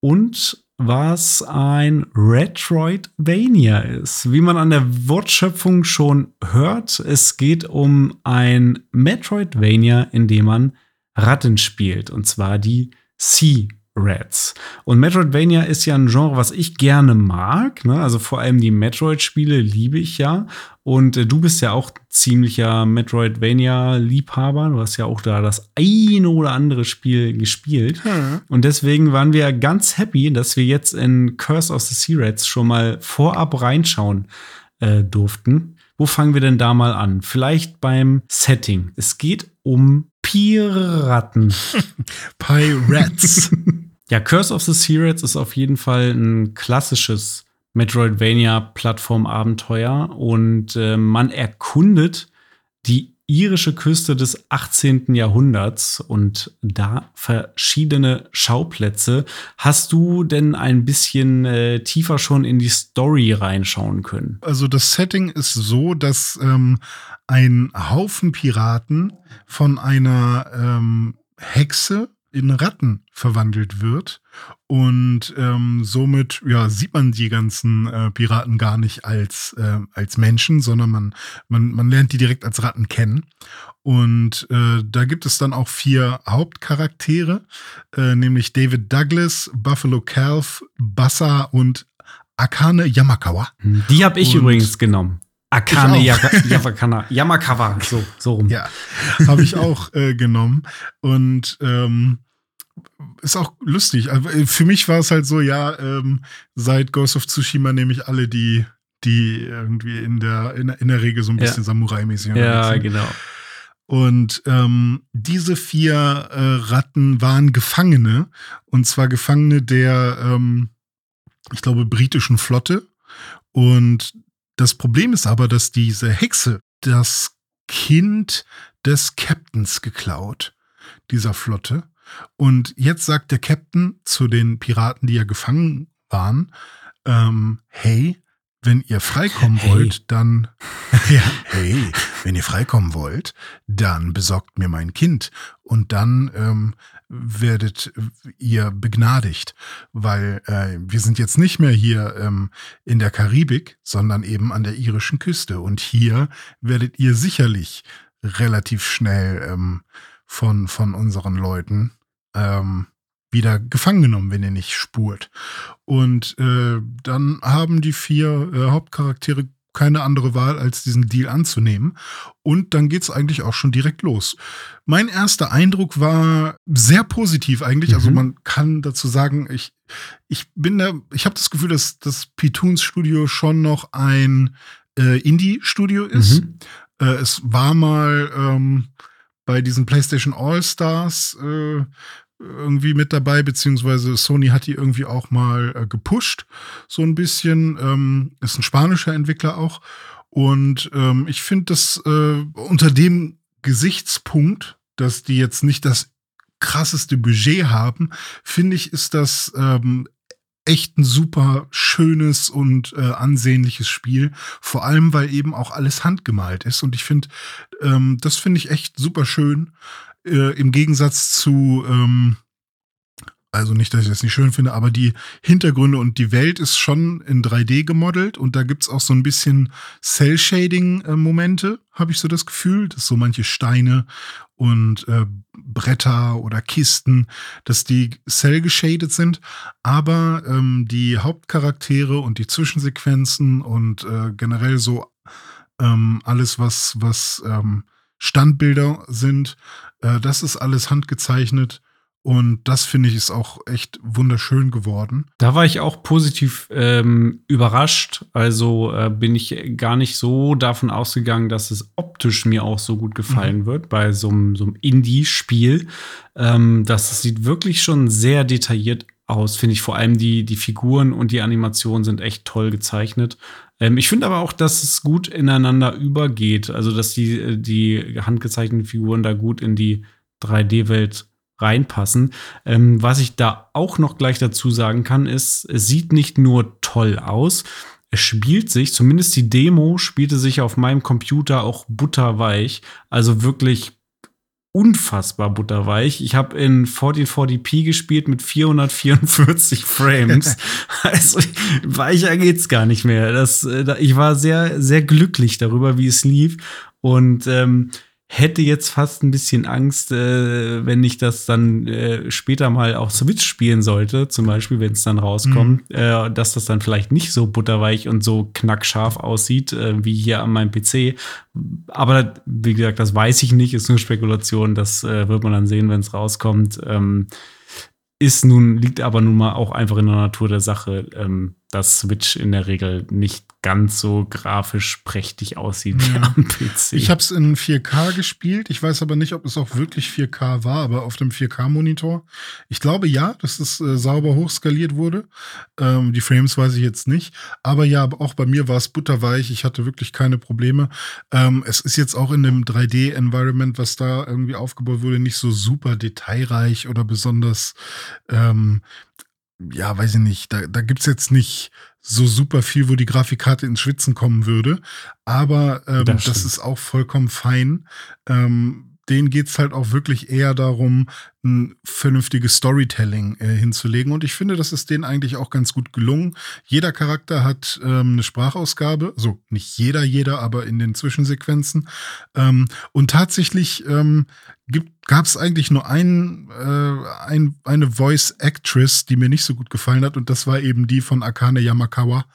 Und was ein Retroidvania ist. Wie man an der Wortschöpfung schon hört, es geht um ein Metroidvania, in dem man Ratten spielt. Und zwar die Sea Rats. Und Metroidvania ist ja ein Genre, was ich gerne mag. Ne? Also vor allem die Metroid-Spiele liebe ich ja. Und äh, du bist ja auch ziemlicher Metroidvania-Liebhaber. Du hast ja auch da das eine oder andere Spiel gespielt. Hm. Und deswegen waren wir ganz happy, dass wir jetzt in Curse of the Sea Rats schon mal vorab reinschauen äh, durften. Wo fangen wir denn da mal an? Vielleicht beim Setting. Es geht um Piraten. Pirates. Ja, Curse of the Secrets ist auf jeden Fall ein klassisches Metroidvania-Plattform-Abenteuer und äh, man erkundet die irische Küste des 18. Jahrhunderts und da verschiedene Schauplätze. Hast du denn ein bisschen äh, tiefer schon in die Story reinschauen können? Also das Setting ist so, dass ähm, ein Haufen Piraten von einer ähm, Hexe in Ratten verwandelt wird. Und ähm, somit ja, sieht man die ganzen äh, Piraten gar nicht als, äh, als Menschen, sondern man, man, man lernt die direkt als Ratten kennen. Und äh, da gibt es dann auch vier Hauptcharaktere, äh, nämlich David Douglas, Buffalo Calf, Bassa und Akane Yamakawa. Die habe ich und übrigens genommen. Akane Yamakawa, Yamakawa, so, so rum. Ja, habe ich auch äh, genommen. Und ähm, ist auch lustig. Also, äh, für mich war es halt so, ja, ähm, seit Ghost of Tsushima nehme ich alle, die, die irgendwie in der, in, in der Regel so ein bisschen ja. Samurai-mäßig Ja, sind. genau. Und ähm, diese vier äh, Ratten waren Gefangene. Und zwar Gefangene der, ähm, ich glaube, britischen Flotte. Und das Problem ist aber, dass diese Hexe das Kind des Captains geklaut, dieser Flotte. Und jetzt sagt der Captain zu den Piraten, die ja gefangen waren, ähm, hey, wenn ihr freikommen hey. wollt, dann, ja, hey, wenn ihr freikommen wollt, dann besorgt mir mein Kind. Und dann ähm, werdet ihr begnadigt, weil äh, wir sind jetzt nicht mehr hier ähm, in der Karibik, sondern eben an der irischen Küste. Und hier werdet ihr sicherlich relativ schnell ähm, von, von unseren Leuten ähm, wieder gefangen genommen, wenn ihr nicht spurt. Und äh, dann haben die vier äh, Hauptcharaktere keine andere Wahl, als diesen Deal anzunehmen. Und dann geht es eigentlich auch schon direkt los. Mein erster Eindruck war sehr positiv eigentlich. Also mhm. Also man kann dazu sagen, ich, ich bin da, ich habe das Gefühl, dass das Pitoons Studio schon noch ein äh, Indie-Studio ist. Mhm. Äh, es war mal ähm, bei diesen PlayStation All-Stars äh, irgendwie mit dabei, beziehungsweise Sony hat die irgendwie auch mal äh, gepusht, so ein bisschen. Ähm, ist ein spanischer Entwickler auch. Und ähm, ich finde das äh, unter dem Gesichtspunkt, dass die jetzt nicht das krasseste Budget haben, finde ich, ist das ähm, echt ein super schönes und äh, ansehnliches Spiel. Vor allem, weil eben auch alles handgemalt ist. Und ich finde, ähm, das finde ich echt super schön äh, im Gegensatz zu, ähm, also nicht, dass ich das nicht schön finde, aber die Hintergründe und die Welt ist schon in 3D gemodelt und da gibt es auch so ein bisschen Cell-Shading-Momente, habe ich so das Gefühl, dass so manche Steine und äh, Bretter oder Kisten, dass die cell-geshadet sind, aber ähm, die Hauptcharaktere und die Zwischensequenzen und äh, generell so ähm, alles, was, was ähm, Standbilder sind, äh, das ist alles handgezeichnet. Und das finde ich ist auch echt wunderschön geworden. Da war ich auch positiv ähm, überrascht. Also äh, bin ich gar nicht so davon ausgegangen, dass es optisch mir auch so gut gefallen mhm. wird bei so einem Indie-Spiel. Ähm, das sieht wirklich schon sehr detailliert aus, finde ich. Vor allem die, die Figuren und die Animationen sind echt toll gezeichnet. Ähm, ich finde aber auch, dass es gut ineinander übergeht. Also, dass die, äh, die handgezeichneten Figuren da gut in die 3D-Welt reinpassen. Ähm, was ich da auch noch gleich dazu sagen kann, ist, es sieht nicht nur toll aus, es spielt sich, zumindest die Demo spielte sich auf meinem Computer auch butterweich. Also wirklich unfassbar butterweich. Ich habe in 1440p gespielt mit 444 Frames. also weicher geht's gar nicht mehr. Das, äh, ich war sehr, sehr glücklich darüber, wie es lief. Und ähm, hätte jetzt fast ein bisschen Angst, äh, wenn ich das dann äh, später mal auf Switch spielen sollte, zum Beispiel, wenn es dann rauskommt, mhm. äh, dass das dann vielleicht nicht so butterweich und so knackscharf aussieht, äh, wie hier an meinem PC. Aber wie gesagt, das weiß ich nicht, ist nur Spekulation, das äh, wird man dann sehen, wenn es rauskommt. Ähm, ist nun, liegt aber nun mal auch einfach in der Natur der Sache, ähm, dass Switch in der Regel nicht ganz so grafisch prächtig aussieht ja. wie am PC. Ich habe es in 4K gespielt. Ich weiß aber nicht, ob es auch wirklich 4K war, aber auf dem 4K-Monitor. Ich glaube ja, dass es äh, sauber hochskaliert wurde. Ähm, die Frames weiß ich jetzt nicht. Aber ja, auch bei mir war es butterweich. Ich hatte wirklich keine Probleme. Ähm, es ist jetzt auch in dem 3D-Environment, was da irgendwie aufgebaut wurde, nicht so super detailreich oder besonders ähm, ja, weiß ich nicht, da, da gibt es jetzt nicht so super viel, wo die Grafikkarte ins Schwitzen kommen würde. Aber ähm, das, das, ist auch vollkommen fein. Ähm, denen geht's halt auch wirklich eher darum, ein vernünftiges Storytelling äh, hinzulegen. Und ich finde, das ist denen eigentlich auch ganz gut gelungen. Jeder Charakter hat ähm, eine Sprachausgabe, also nicht jeder, jeder, aber in den Zwischensequenzen. Ähm, und tatsächlich ähm, gab es eigentlich nur ein, äh, ein, eine Voice Actress, die mir nicht so gut gefallen hat, und das war eben die von Akane Yamakawa.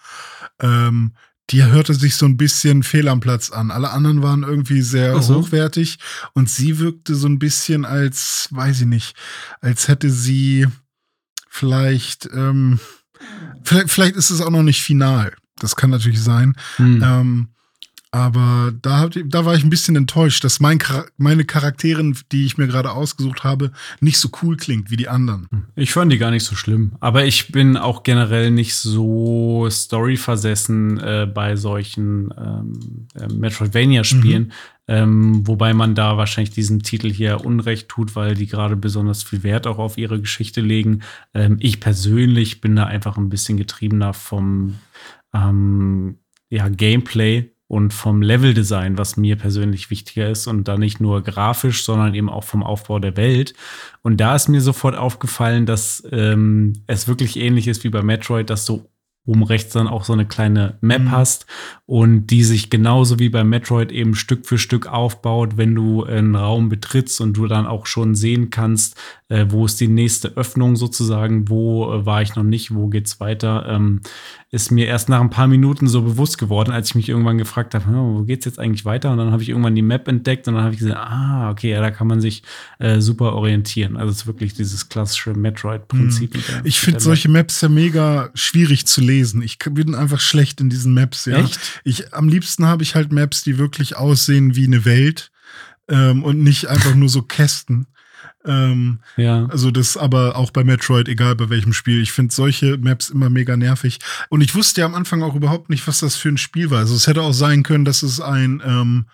Ähm, die hörte sich so ein bisschen fehl am Platz an. Alle anderen waren irgendwie sehr so. hochwertig und sie wirkte so ein bisschen als, weiß ich nicht, als hätte sie vielleicht, ähm, vielleicht, vielleicht ist es auch noch nicht final. Das kann natürlich sein. Hm. Ähm, aber da, da war ich ein bisschen enttäuscht, dass mein, meine Charaktere, die ich mir gerade ausgesucht habe, nicht so cool klingt wie die anderen. Ich fand die gar nicht so schlimm. Aber ich bin auch generell nicht so storyversessen äh, bei solchen ähm, äh, Metroidvania-Spielen. Mhm. Ähm, wobei man da wahrscheinlich diesem Titel hier Unrecht tut, weil die gerade besonders viel Wert auch auf ihre Geschichte legen. Ähm, ich persönlich bin da einfach ein bisschen getriebener vom ähm, ja, Gameplay und vom Leveldesign, was mir persönlich wichtiger ist und da nicht nur grafisch, sondern eben auch vom Aufbau der Welt. Und da ist mir sofort aufgefallen, dass ähm, es wirklich ähnlich ist wie bei Metroid, dass du oben rechts dann auch so eine kleine Map mhm. hast und die sich genauso wie bei Metroid eben Stück für Stück aufbaut, wenn du einen Raum betrittst und du dann auch schon sehen kannst, äh, wo ist die nächste Öffnung sozusagen, wo äh, war ich noch nicht, wo geht's weiter, ähm, ist mir erst nach ein paar Minuten so bewusst geworden, als ich mich irgendwann gefragt habe, wo geht's jetzt eigentlich weiter? Und dann habe ich irgendwann die Map entdeckt und dann habe ich gesagt, ah, okay, ja, da kann man sich äh, super orientieren. Also es ist wirklich dieses klassische Metroid-Prinzip. Hm. Ich finde solche Maps ja mega schwierig zu lesen. Ich bin einfach schlecht in diesen Maps, ja. Echt? Ich, am liebsten habe ich halt Maps, die wirklich aussehen wie eine Welt ähm, und nicht einfach nur so Kästen. Ähm, ja. Also das aber auch bei Metroid, egal bei welchem Spiel. Ich finde solche Maps immer mega nervig. Und ich wusste ja am Anfang auch überhaupt nicht, was das für ein Spiel war. Also es hätte auch sein können, dass es ein, ähm,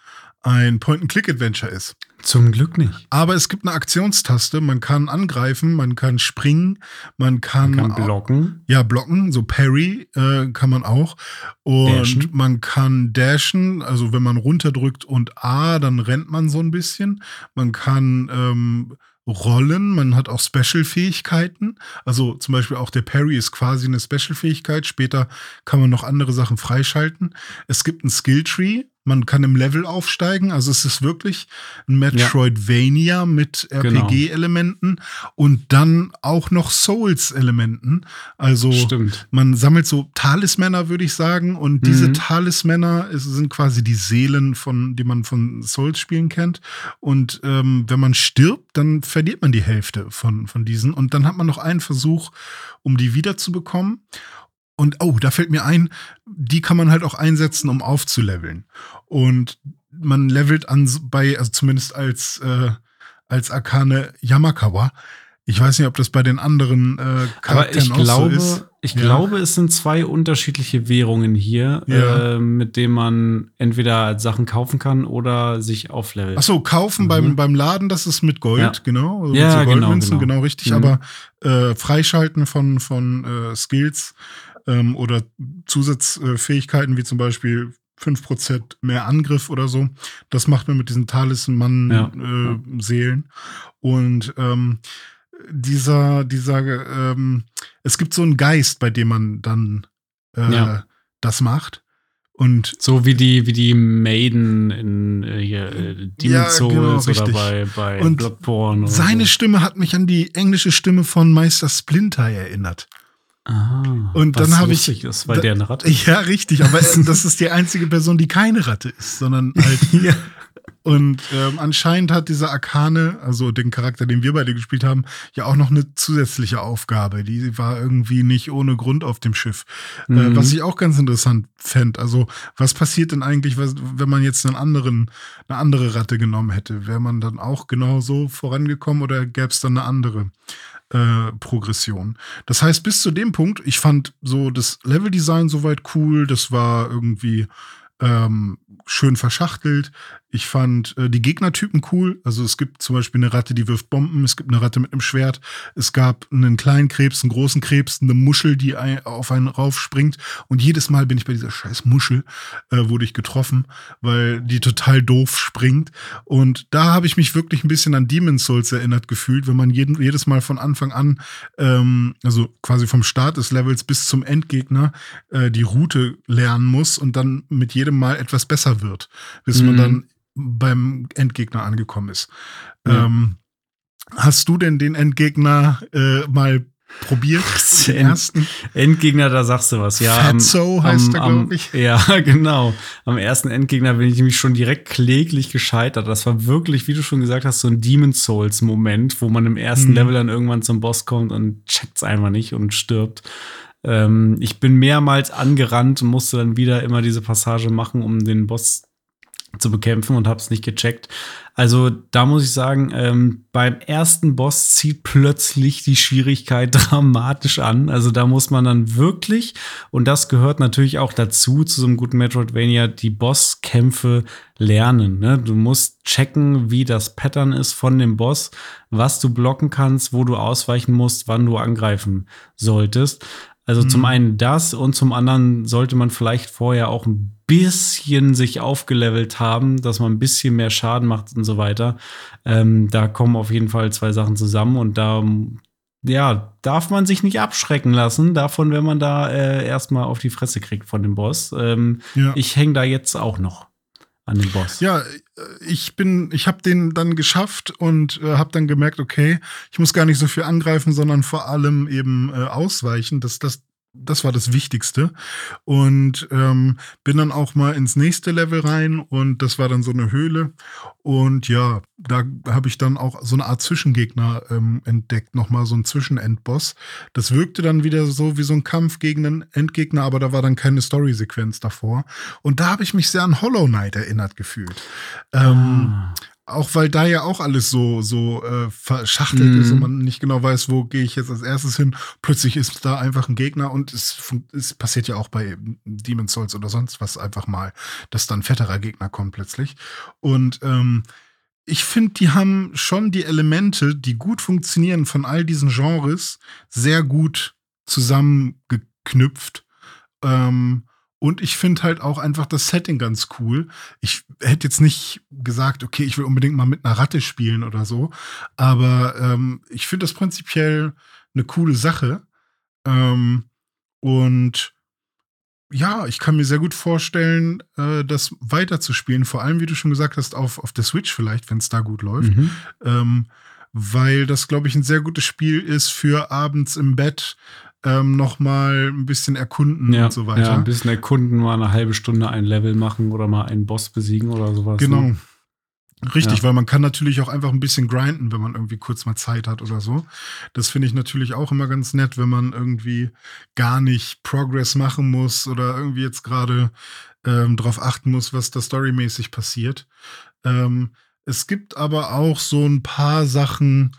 ein Point-and-Click-Adventure ist. Zum Glück nicht. Aber es gibt eine Aktionstaste, man kann angreifen, man kann springen, man kann, man kann blocken. Ja, blocken, so Parry äh, kann man auch. Und dashen. man kann dashen, also wenn man runterdrückt und A, dann rennt man so ein bisschen. Man kann ähm, Rollen, man hat auch Special-Fähigkeiten. Also zum Beispiel auch der Parry ist quasi eine Special-Fähigkeit. Später kann man noch andere Sachen freischalten. Es gibt ein Skill-Tree, man kann im Level aufsteigen. Also es ist wirklich ein Metroidvania ja. mit genau. RPG-Elementen und dann auch noch Souls-Elementen. Also Stimmt. man sammelt so Talismänner, würde ich sagen. Und diese mhm. Talismänner sind quasi die Seelen, von, die man von Souls-Spielen kennt. Und ähm, wenn man stirbt, dann verliert man die Hälfte von, von diesen. Und dann hat man noch einen Versuch, um die wiederzubekommen. Und oh, da fällt mir ein, die kann man halt auch einsetzen, um aufzuleveln. Und man levelt an bei, also zumindest als, äh, als Akane Yamakawa. Ich weiß nicht, ob das bei den anderen äh, Charakteren Aber ich glaube, so Ich ja. glaube, es sind zwei unterschiedliche Währungen hier, ja. äh, mit denen man entweder Sachen kaufen kann oder sich auflevelt. Ach so, kaufen mhm. beim, beim Laden, das ist mit Gold, ja. genau. Also ja, so Goldmünzen, genau, genau. genau richtig. Mhm. Aber äh, Freischalten von, von äh, Skills ähm, oder Zusatzfähigkeiten wie zum Beispiel 5% mehr Angriff oder so. Das macht man mit diesen Talisman-Seelen. Ja. Äh, Und ähm, dieser, dieser, ähm, es gibt so einen Geist, bei dem man dann äh, Ja. das macht. Und So wie die, wie die Maiden in äh, hier, äh, Demon Ja, Souls genau, oder richtig. bei, bei Und Bloodborne. Oder seine so. Stimme hat mich an die englische Stimme von Meister Splinter erinnert. Ah, Und dann habe ich- ist, weil da- der eine Ratte Ja, richtig, aber äh, das ist die einzige Person, die keine Ratte ist, sondern halt. ja. Und ähm, anscheinend hat dieser Arkane, also den Charakter, den wir beide gespielt haben, ja auch noch eine zusätzliche Aufgabe. Die war irgendwie nicht ohne Grund auf dem Schiff. Äh, Mhm. was ich auch ganz interessant fänd. Also, was passiert denn eigentlich, wenn man jetzt einen anderen, eine andere Ratte genommen hätte? Wäre man dann auch genauso vorangekommen oder gäbe es dann eine andere? Äh, Progression. Das heißt, bis zu dem Punkt, ich fand so das Leveldesign soweit cool, das war irgendwie ähm, schön verschachtelt. Ich fand äh, die Gegnertypen cool. Also es gibt zum Beispiel eine Ratte, die wirft Bomben, es gibt eine Ratte mit einem Schwert, es gab einen kleinen Krebs, einen großen Krebs, eine Muschel, die ein, auf einen raufspringt. Und jedes Mal bin ich bei dieser scheiß Muschel, äh, wurde ich getroffen, weil die total doof springt. Und da habe ich mich wirklich ein bisschen an Demon's Souls erinnert gefühlt, wenn man jeden, jedes Mal von Anfang an, ähm, also quasi vom Start des Levels bis zum Endgegner, äh, die Route lernen muss und dann mit jedem Mal etwas besser wird, bis man Mhm. dann beim Endgegner angekommen ist. Ja. Ähm, hast du denn den Endgegner äh, mal probiert? Den End- ersten? Endgegner, da sagst du was. Ja, am- Fatso heißt er, am- glaub ich. Ja, genau. Am ersten Endgegner bin ich nämlich schon direkt kläglich gescheitert. Das war wirklich, wie du schon gesagt hast, so ein Demon Souls-Moment, wo man im ersten Hm. Level dann irgendwann zum Boss kommt und checkt's einfach nicht und stirbt. Ähm, ich bin mehrmals angerannt und musste dann wieder immer diese Passage machen, um den Boss zu bekämpfen und habe es nicht gecheckt. Also da muss ich sagen, ähm, beim ersten Boss zieht plötzlich die Schwierigkeit dramatisch an. Also da muss man dann wirklich, und das gehört natürlich auch dazu, zu so einem guten Metroidvania, die Bosskämpfe lernen. Ne? Du musst checken, wie das Pattern ist von dem Boss, was du blocken kannst, wo du ausweichen musst, wann du angreifen solltest. Also zum Mhm. einen das und zum anderen sollte man vielleicht vorher auch ein bisschen sich aufgelevelt haben, dass man ein bisschen mehr Schaden macht und so weiter. Ähm, da kommen auf jeden Fall zwei Sachen zusammen und da ja, darf man sich nicht abschrecken lassen davon, wenn man da äh, erstmal auf die Fresse kriegt von dem Boss. Ähm, Ja. Ich hänge da jetzt auch noch an dem Boss. Ja, äh, ich bin, ich habe den dann geschafft und äh, habe dann gemerkt, okay, ich muss gar nicht so viel angreifen, sondern vor allem eben äh, ausweichen. Das, das, das war das Wichtigste. Und ähm, bin dann auch mal ins nächste Level rein und das war dann so eine Höhle. Und ja, da habe ich dann auch so eine Art Zwischengegner ähm, entdeckt, nochmal so ein Zwischenendboss. Das wirkte dann wieder so wie so ein Kampf gegen einen Endgegner, aber da war dann keine Story-Sequenz davor. Und da habe ich mich sehr an Hollow Knight erinnert gefühlt. Ähm, Ah. Auch weil da ja auch alles so, so äh, verschachtelt Mhm. ist und man nicht genau weiß, wo gehe ich jetzt als erstes hin. Plötzlich ist da einfach ein Gegner und es, es passiert ja auch bei Demon's Souls oder sonst was einfach mal, dass dann ein fetterer Gegner kommt plötzlich. Und ähm, ich finde, die haben schon die Elemente, die gut funktionieren von all diesen Genres, sehr gut zusammengeknüpft. Ähm, und ich finde halt auch einfach das Setting ganz cool. Ich hätte jetzt nicht gesagt, okay, ich will unbedingt mal mit einer Ratte spielen oder so. Aber ähm, ich finde das prinzipiell eine coole Sache. Ähm, und ja, ich kann mir sehr gut vorstellen, äh, das weiterzuspielen. Vor allem, wie du schon gesagt hast, auf, auf der Switch vielleicht, wenn es da gut läuft. Mhm. Ähm, weil das, glaube ich, ein sehr gutes Spiel ist für abends im Bett ähm, noch mal ein bisschen erkunden Ja, und so weiter. ja, ein bisschen erkunden, mal eine halbe Stunde ein Level machen oder mal einen Boss besiegen oder sowas. Genau. Ne? Richtig, Ja. weil man kann natürlich auch einfach ein bisschen grinden, wenn man irgendwie kurz mal Zeit hat oder so. Das finde ich natürlich auch immer ganz nett, wenn man irgendwie gar nicht Progress machen muss oder irgendwie jetzt gerade ähm, darauf achten muss, was da storymäßig passiert. Ähm, es gibt aber auch so ein paar Sachen,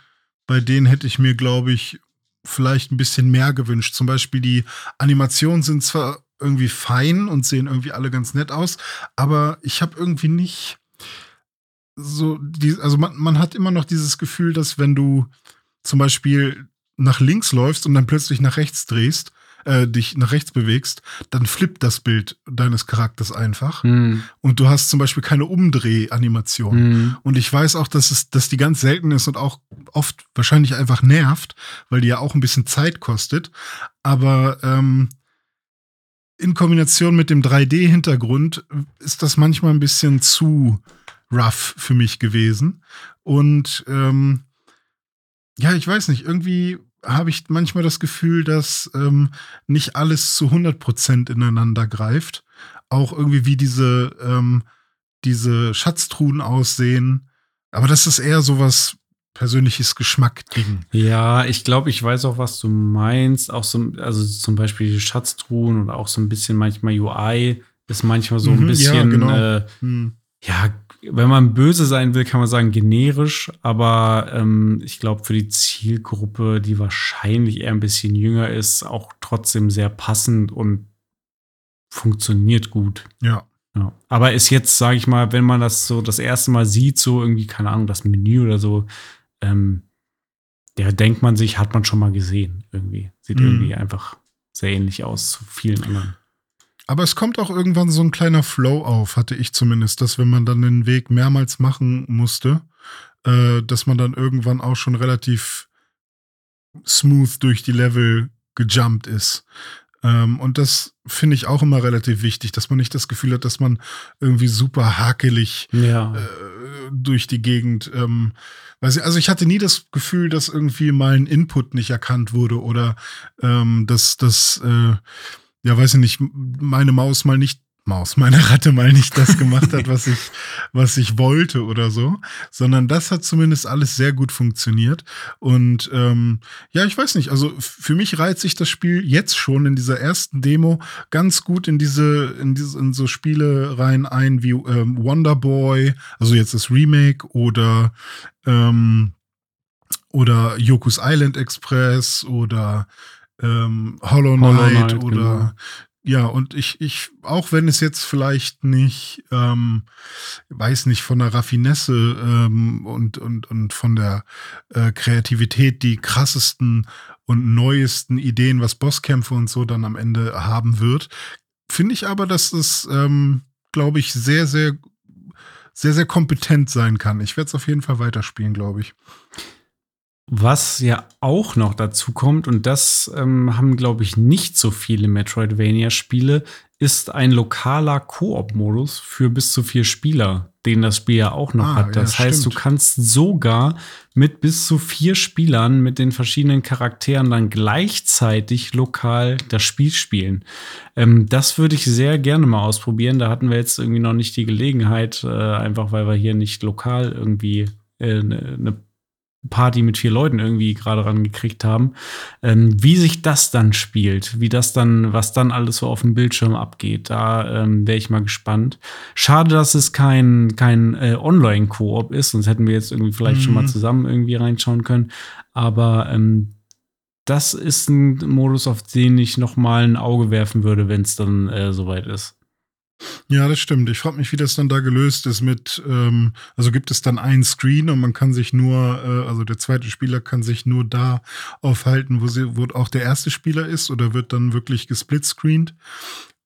bei denen hätte ich mir, glaube ich, vielleicht ein bisschen mehr gewünscht. Zum Beispiel die Animationen sind zwar irgendwie fein und sehen irgendwie alle ganz nett aus, aber ich habe irgendwie nicht so, die, also man, man hat immer noch dieses Gefühl, dass wenn du zum Beispiel nach links läufst und dann plötzlich nach rechts drehst, äh, dich nach rechts bewegst, dann flippt das Bild deines Charakters einfach. Hm. Und du hast zum Beispiel keine Umdrehanimation. Hm. Und ich weiß auch, dass es, dass die ganz selten ist und auch oft wahrscheinlich einfach nervt, weil die ja auch ein bisschen Zeit kostet. Aber ähm, in Kombination mit dem 3D-Hintergrund ist das manchmal ein bisschen zu rough für mich gewesen. Und ähm, ja, ich weiß nicht, irgendwie habe ich manchmal das Gefühl, dass ähm, nicht alles zu 100% ineinander greift. Auch irgendwie wie diese, ähm, diese Schatztruhen aussehen. Aber das ist eher sowas persönliches Geschmack-Ding. Ja, ich glaube, ich weiß auch, was du meinst. Auch so, also zum Beispiel die Schatztruhen oder auch so ein bisschen manchmal UI ist manchmal so ein Mhm, ja, bisschen, genau. äh, Hm. ja, wenn man böse sein will, kann man sagen generisch, aber ähm, ich glaube für die Zielgruppe, die wahrscheinlich eher ein bisschen jünger ist, auch trotzdem sehr passend und funktioniert gut. Ja. Ja. Aber ist jetzt, sage ich mal, wenn man das so das erste Mal sieht, so irgendwie, keine Ahnung, das Menü oder so, ähm, der denkt man sich, hat man schon mal gesehen irgendwie. Sieht Mhm. irgendwie einfach sehr ähnlich aus zu vielen anderen. Aber es kommt auch irgendwann so ein kleiner Flow auf, hatte ich zumindest, dass wenn man dann den Weg mehrmals machen musste, äh, dass man dann irgendwann auch schon relativ smooth durch die Level gejumpt ist. Ähm, und das finde ich auch immer relativ wichtig, dass man nicht das Gefühl hat, dass man irgendwie super hakelig Ja. äh, durch die Gegend. Ähm, weiß ich, also ich hatte nie das Gefühl, dass irgendwie mal ein Input nicht erkannt wurde oder ähm, dass das, äh, ja, weiß ich nicht, meine Maus mal nicht Maus, meine Ratte mal nicht das gemacht hat, was ich, was ich wollte oder so, sondern das hat zumindest alles sehr gut funktioniert. Und ähm, ja, ich weiß nicht, also für mich reiht sich das Spiel jetzt schon in dieser ersten Demo ganz gut in diese, in diese, in so Spiele rein ein wie ähm, Wonder Boy, also jetzt das Remake oder ähm, oder Yoku's Island Express oder ähm, Hollow Knight, Hollow Knight, oder genau. ja, und ich, ich, auch wenn es jetzt vielleicht nicht, ähm, weiß nicht, von der Raffinesse ähm, und, und, und von der äh, Kreativität die krassesten und neuesten Ideen, was Bosskämpfe und so dann am Ende haben wird, finde ich aber, dass es, ähm, glaube ich, sehr, sehr, sehr, sehr kompetent sein kann. Ich werde es auf jeden Fall weiterspielen, glaube ich. Was ja auch noch dazu kommt, und das ähm, haben, glaube ich, nicht so viele Metroidvania-Spiele, ist ein lokaler Koop-Modus für bis zu vier Spieler, den das Spiel ja auch noch Ah, hat. ja, Das heißt, du stimmt. kannst sogar mit bis zu vier Spielern mit den verschiedenen Charakteren dann gleichzeitig lokal das Spiel spielen. Ähm, das würde ich sehr gerne mal ausprobieren. Da hatten wir jetzt irgendwie noch nicht die Gelegenheit, äh, einfach weil wir hier nicht lokal irgendwie äh, eine ne Party mit vier Leuten irgendwie gerade rangekriegt haben, ähm, wie sich das dann spielt, wie das dann, was dann alles so auf dem Bildschirm abgeht, da ähm, wäre ich mal gespannt. Schade, dass es kein, kein äh, Online-Koop ist, sonst hätten wir jetzt irgendwie vielleicht schon mal Mhm. zusammen irgendwie reinschauen können. Aber ähm, das ist ein Modus, auf den ich noch mal ein Auge werfen würde, wenn es dann äh, soweit ist. Ja, das stimmt. Ich frage mich, wie das dann da gelöst ist mit, ähm, also gibt es dann einen Screen und man kann sich nur, äh, also der zweite Spieler kann sich nur da aufhalten, wo, sie, wo auch der erste Spieler ist oder wird dann wirklich gesplitscreened?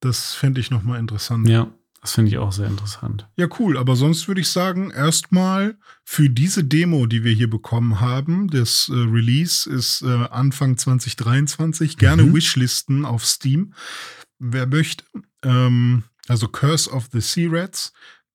Das fände ich nochmal interessant. Ja, das finde ich auch sehr interessant. Ja, cool. Aber sonst würde ich sagen, erstmal für diese Demo, die wir hier bekommen haben, das äh, Release ist äh, Anfang 2023, gerne Mhm. Wishlisten auf Steam. Wer möchte, ähm, also Curse of the Sea Rats,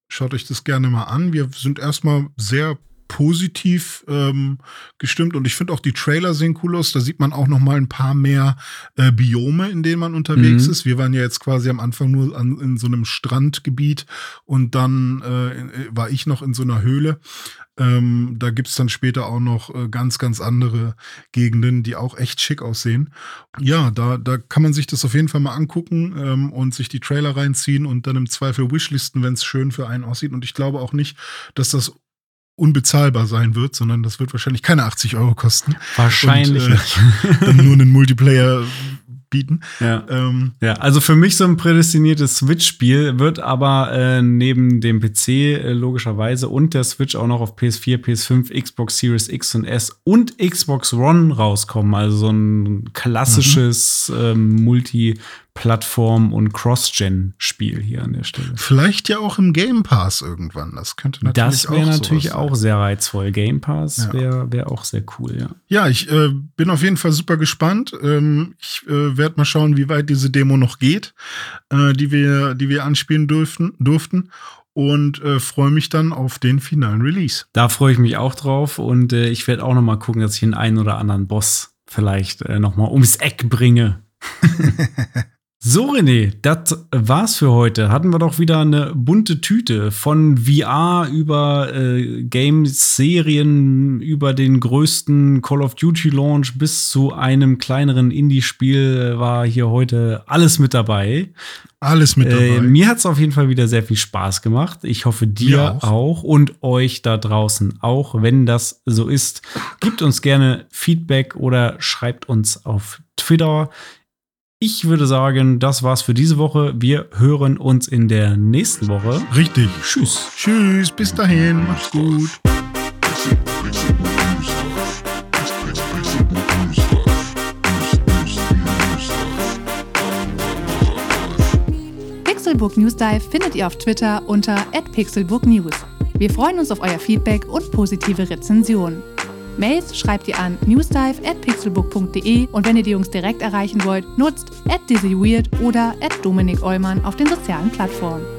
schaut euch das gerne mal an. Wir sind erstmal sehr positiv ähm, gestimmt und ich finde auch die Trailer sehen cool aus. Da sieht man auch noch mal ein paar mehr äh, Biome, in denen man unterwegs Mhm. ist. Wir waren ja jetzt quasi am Anfang nur an, in so einem Strandgebiet und dann äh, war ich noch in so einer Höhle. Ähm, da gibt's dann später auch noch äh, ganz, ganz andere Gegenden, die auch echt schick aussehen. Ja, da, da kann man sich das auf jeden Fall mal angucken ähm, und sich die Trailer reinziehen und dann im Zweifel Wishlisten, wenn es schön für einen aussieht. Und ich glaube auch nicht, dass das unbezahlbar sein wird, sondern das wird wahrscheinlich keine 80 Euro kosten. Wahrscheinlich Und, äh. Dann nur einen Multiplayer bieten. Ja. Ähm, ja, also für mich so ein prädestiniertes Switch-Spiel wird aber äh, neben dem PC äh, logischerweise und der Switch auch noch auf PS4, PS5, Xbox Series X und S und Xbox One rauskommen. Also so ein klassisches mhm. ähm, Multi- Plattform- und Cross-Gen-Spiel hier an der Stelle. Vielleicht ja auch im Game Pass irgendwann. Das könnte natürlich Das wäre natürlich auch sehr reizvoll. Game Pass ja. wäre wär auch sehr cool, ja. Ja, ich äh, bin auf jeden Fall super gespannt. Ähm, ich äh, werde mal schauen, wie weit diese Demo noch geht, äh, die, wir, die wir anspielen durften. durften und äh, freue mich dann auf den finalen Release. Da freue ich mich auch drauf und äh, ich werde auch noch mal gucken, dass ich den einen oder anderen Boss vielleicht äh, noch mal ums Eck bringe. So, René, das war's für heute. Hatten wir doch wieder eine bunte Tüte von VR über äh, Games, Serien, über den größten Call of Duty Launch bis zu einem kleineren Indie-Spiel war hier heute alles mit dabei. Alles mit dabei. Äh, mir hat's auf jeden Fall wieder sehr viel Spaß gemacht. Ich hoffe, dir auch. auch und euch da draußen auch. Wenn das so ist, gebt uns gerne Feedback oder schreibt uns auf Twitter. Ich würde sagen, das war's für diese Woche. Wir hören uns in der nächsten Woche. Richtig. Tschüss. Tschüss. Bis dahin. Macht's gut. Pixelbook News Dive findet ihr auf Twitter unter @pixelbooknews. Wir freuen uns auf euer Feedback und positive Rezensionen. Mails schreibt ihr an newsdive@pixelbook.de und wenn ihr die Jungs direkt erreichen wollt, nutzt at dizzyweird oder at Dominik Eulmann auf den sozialen Plattformen.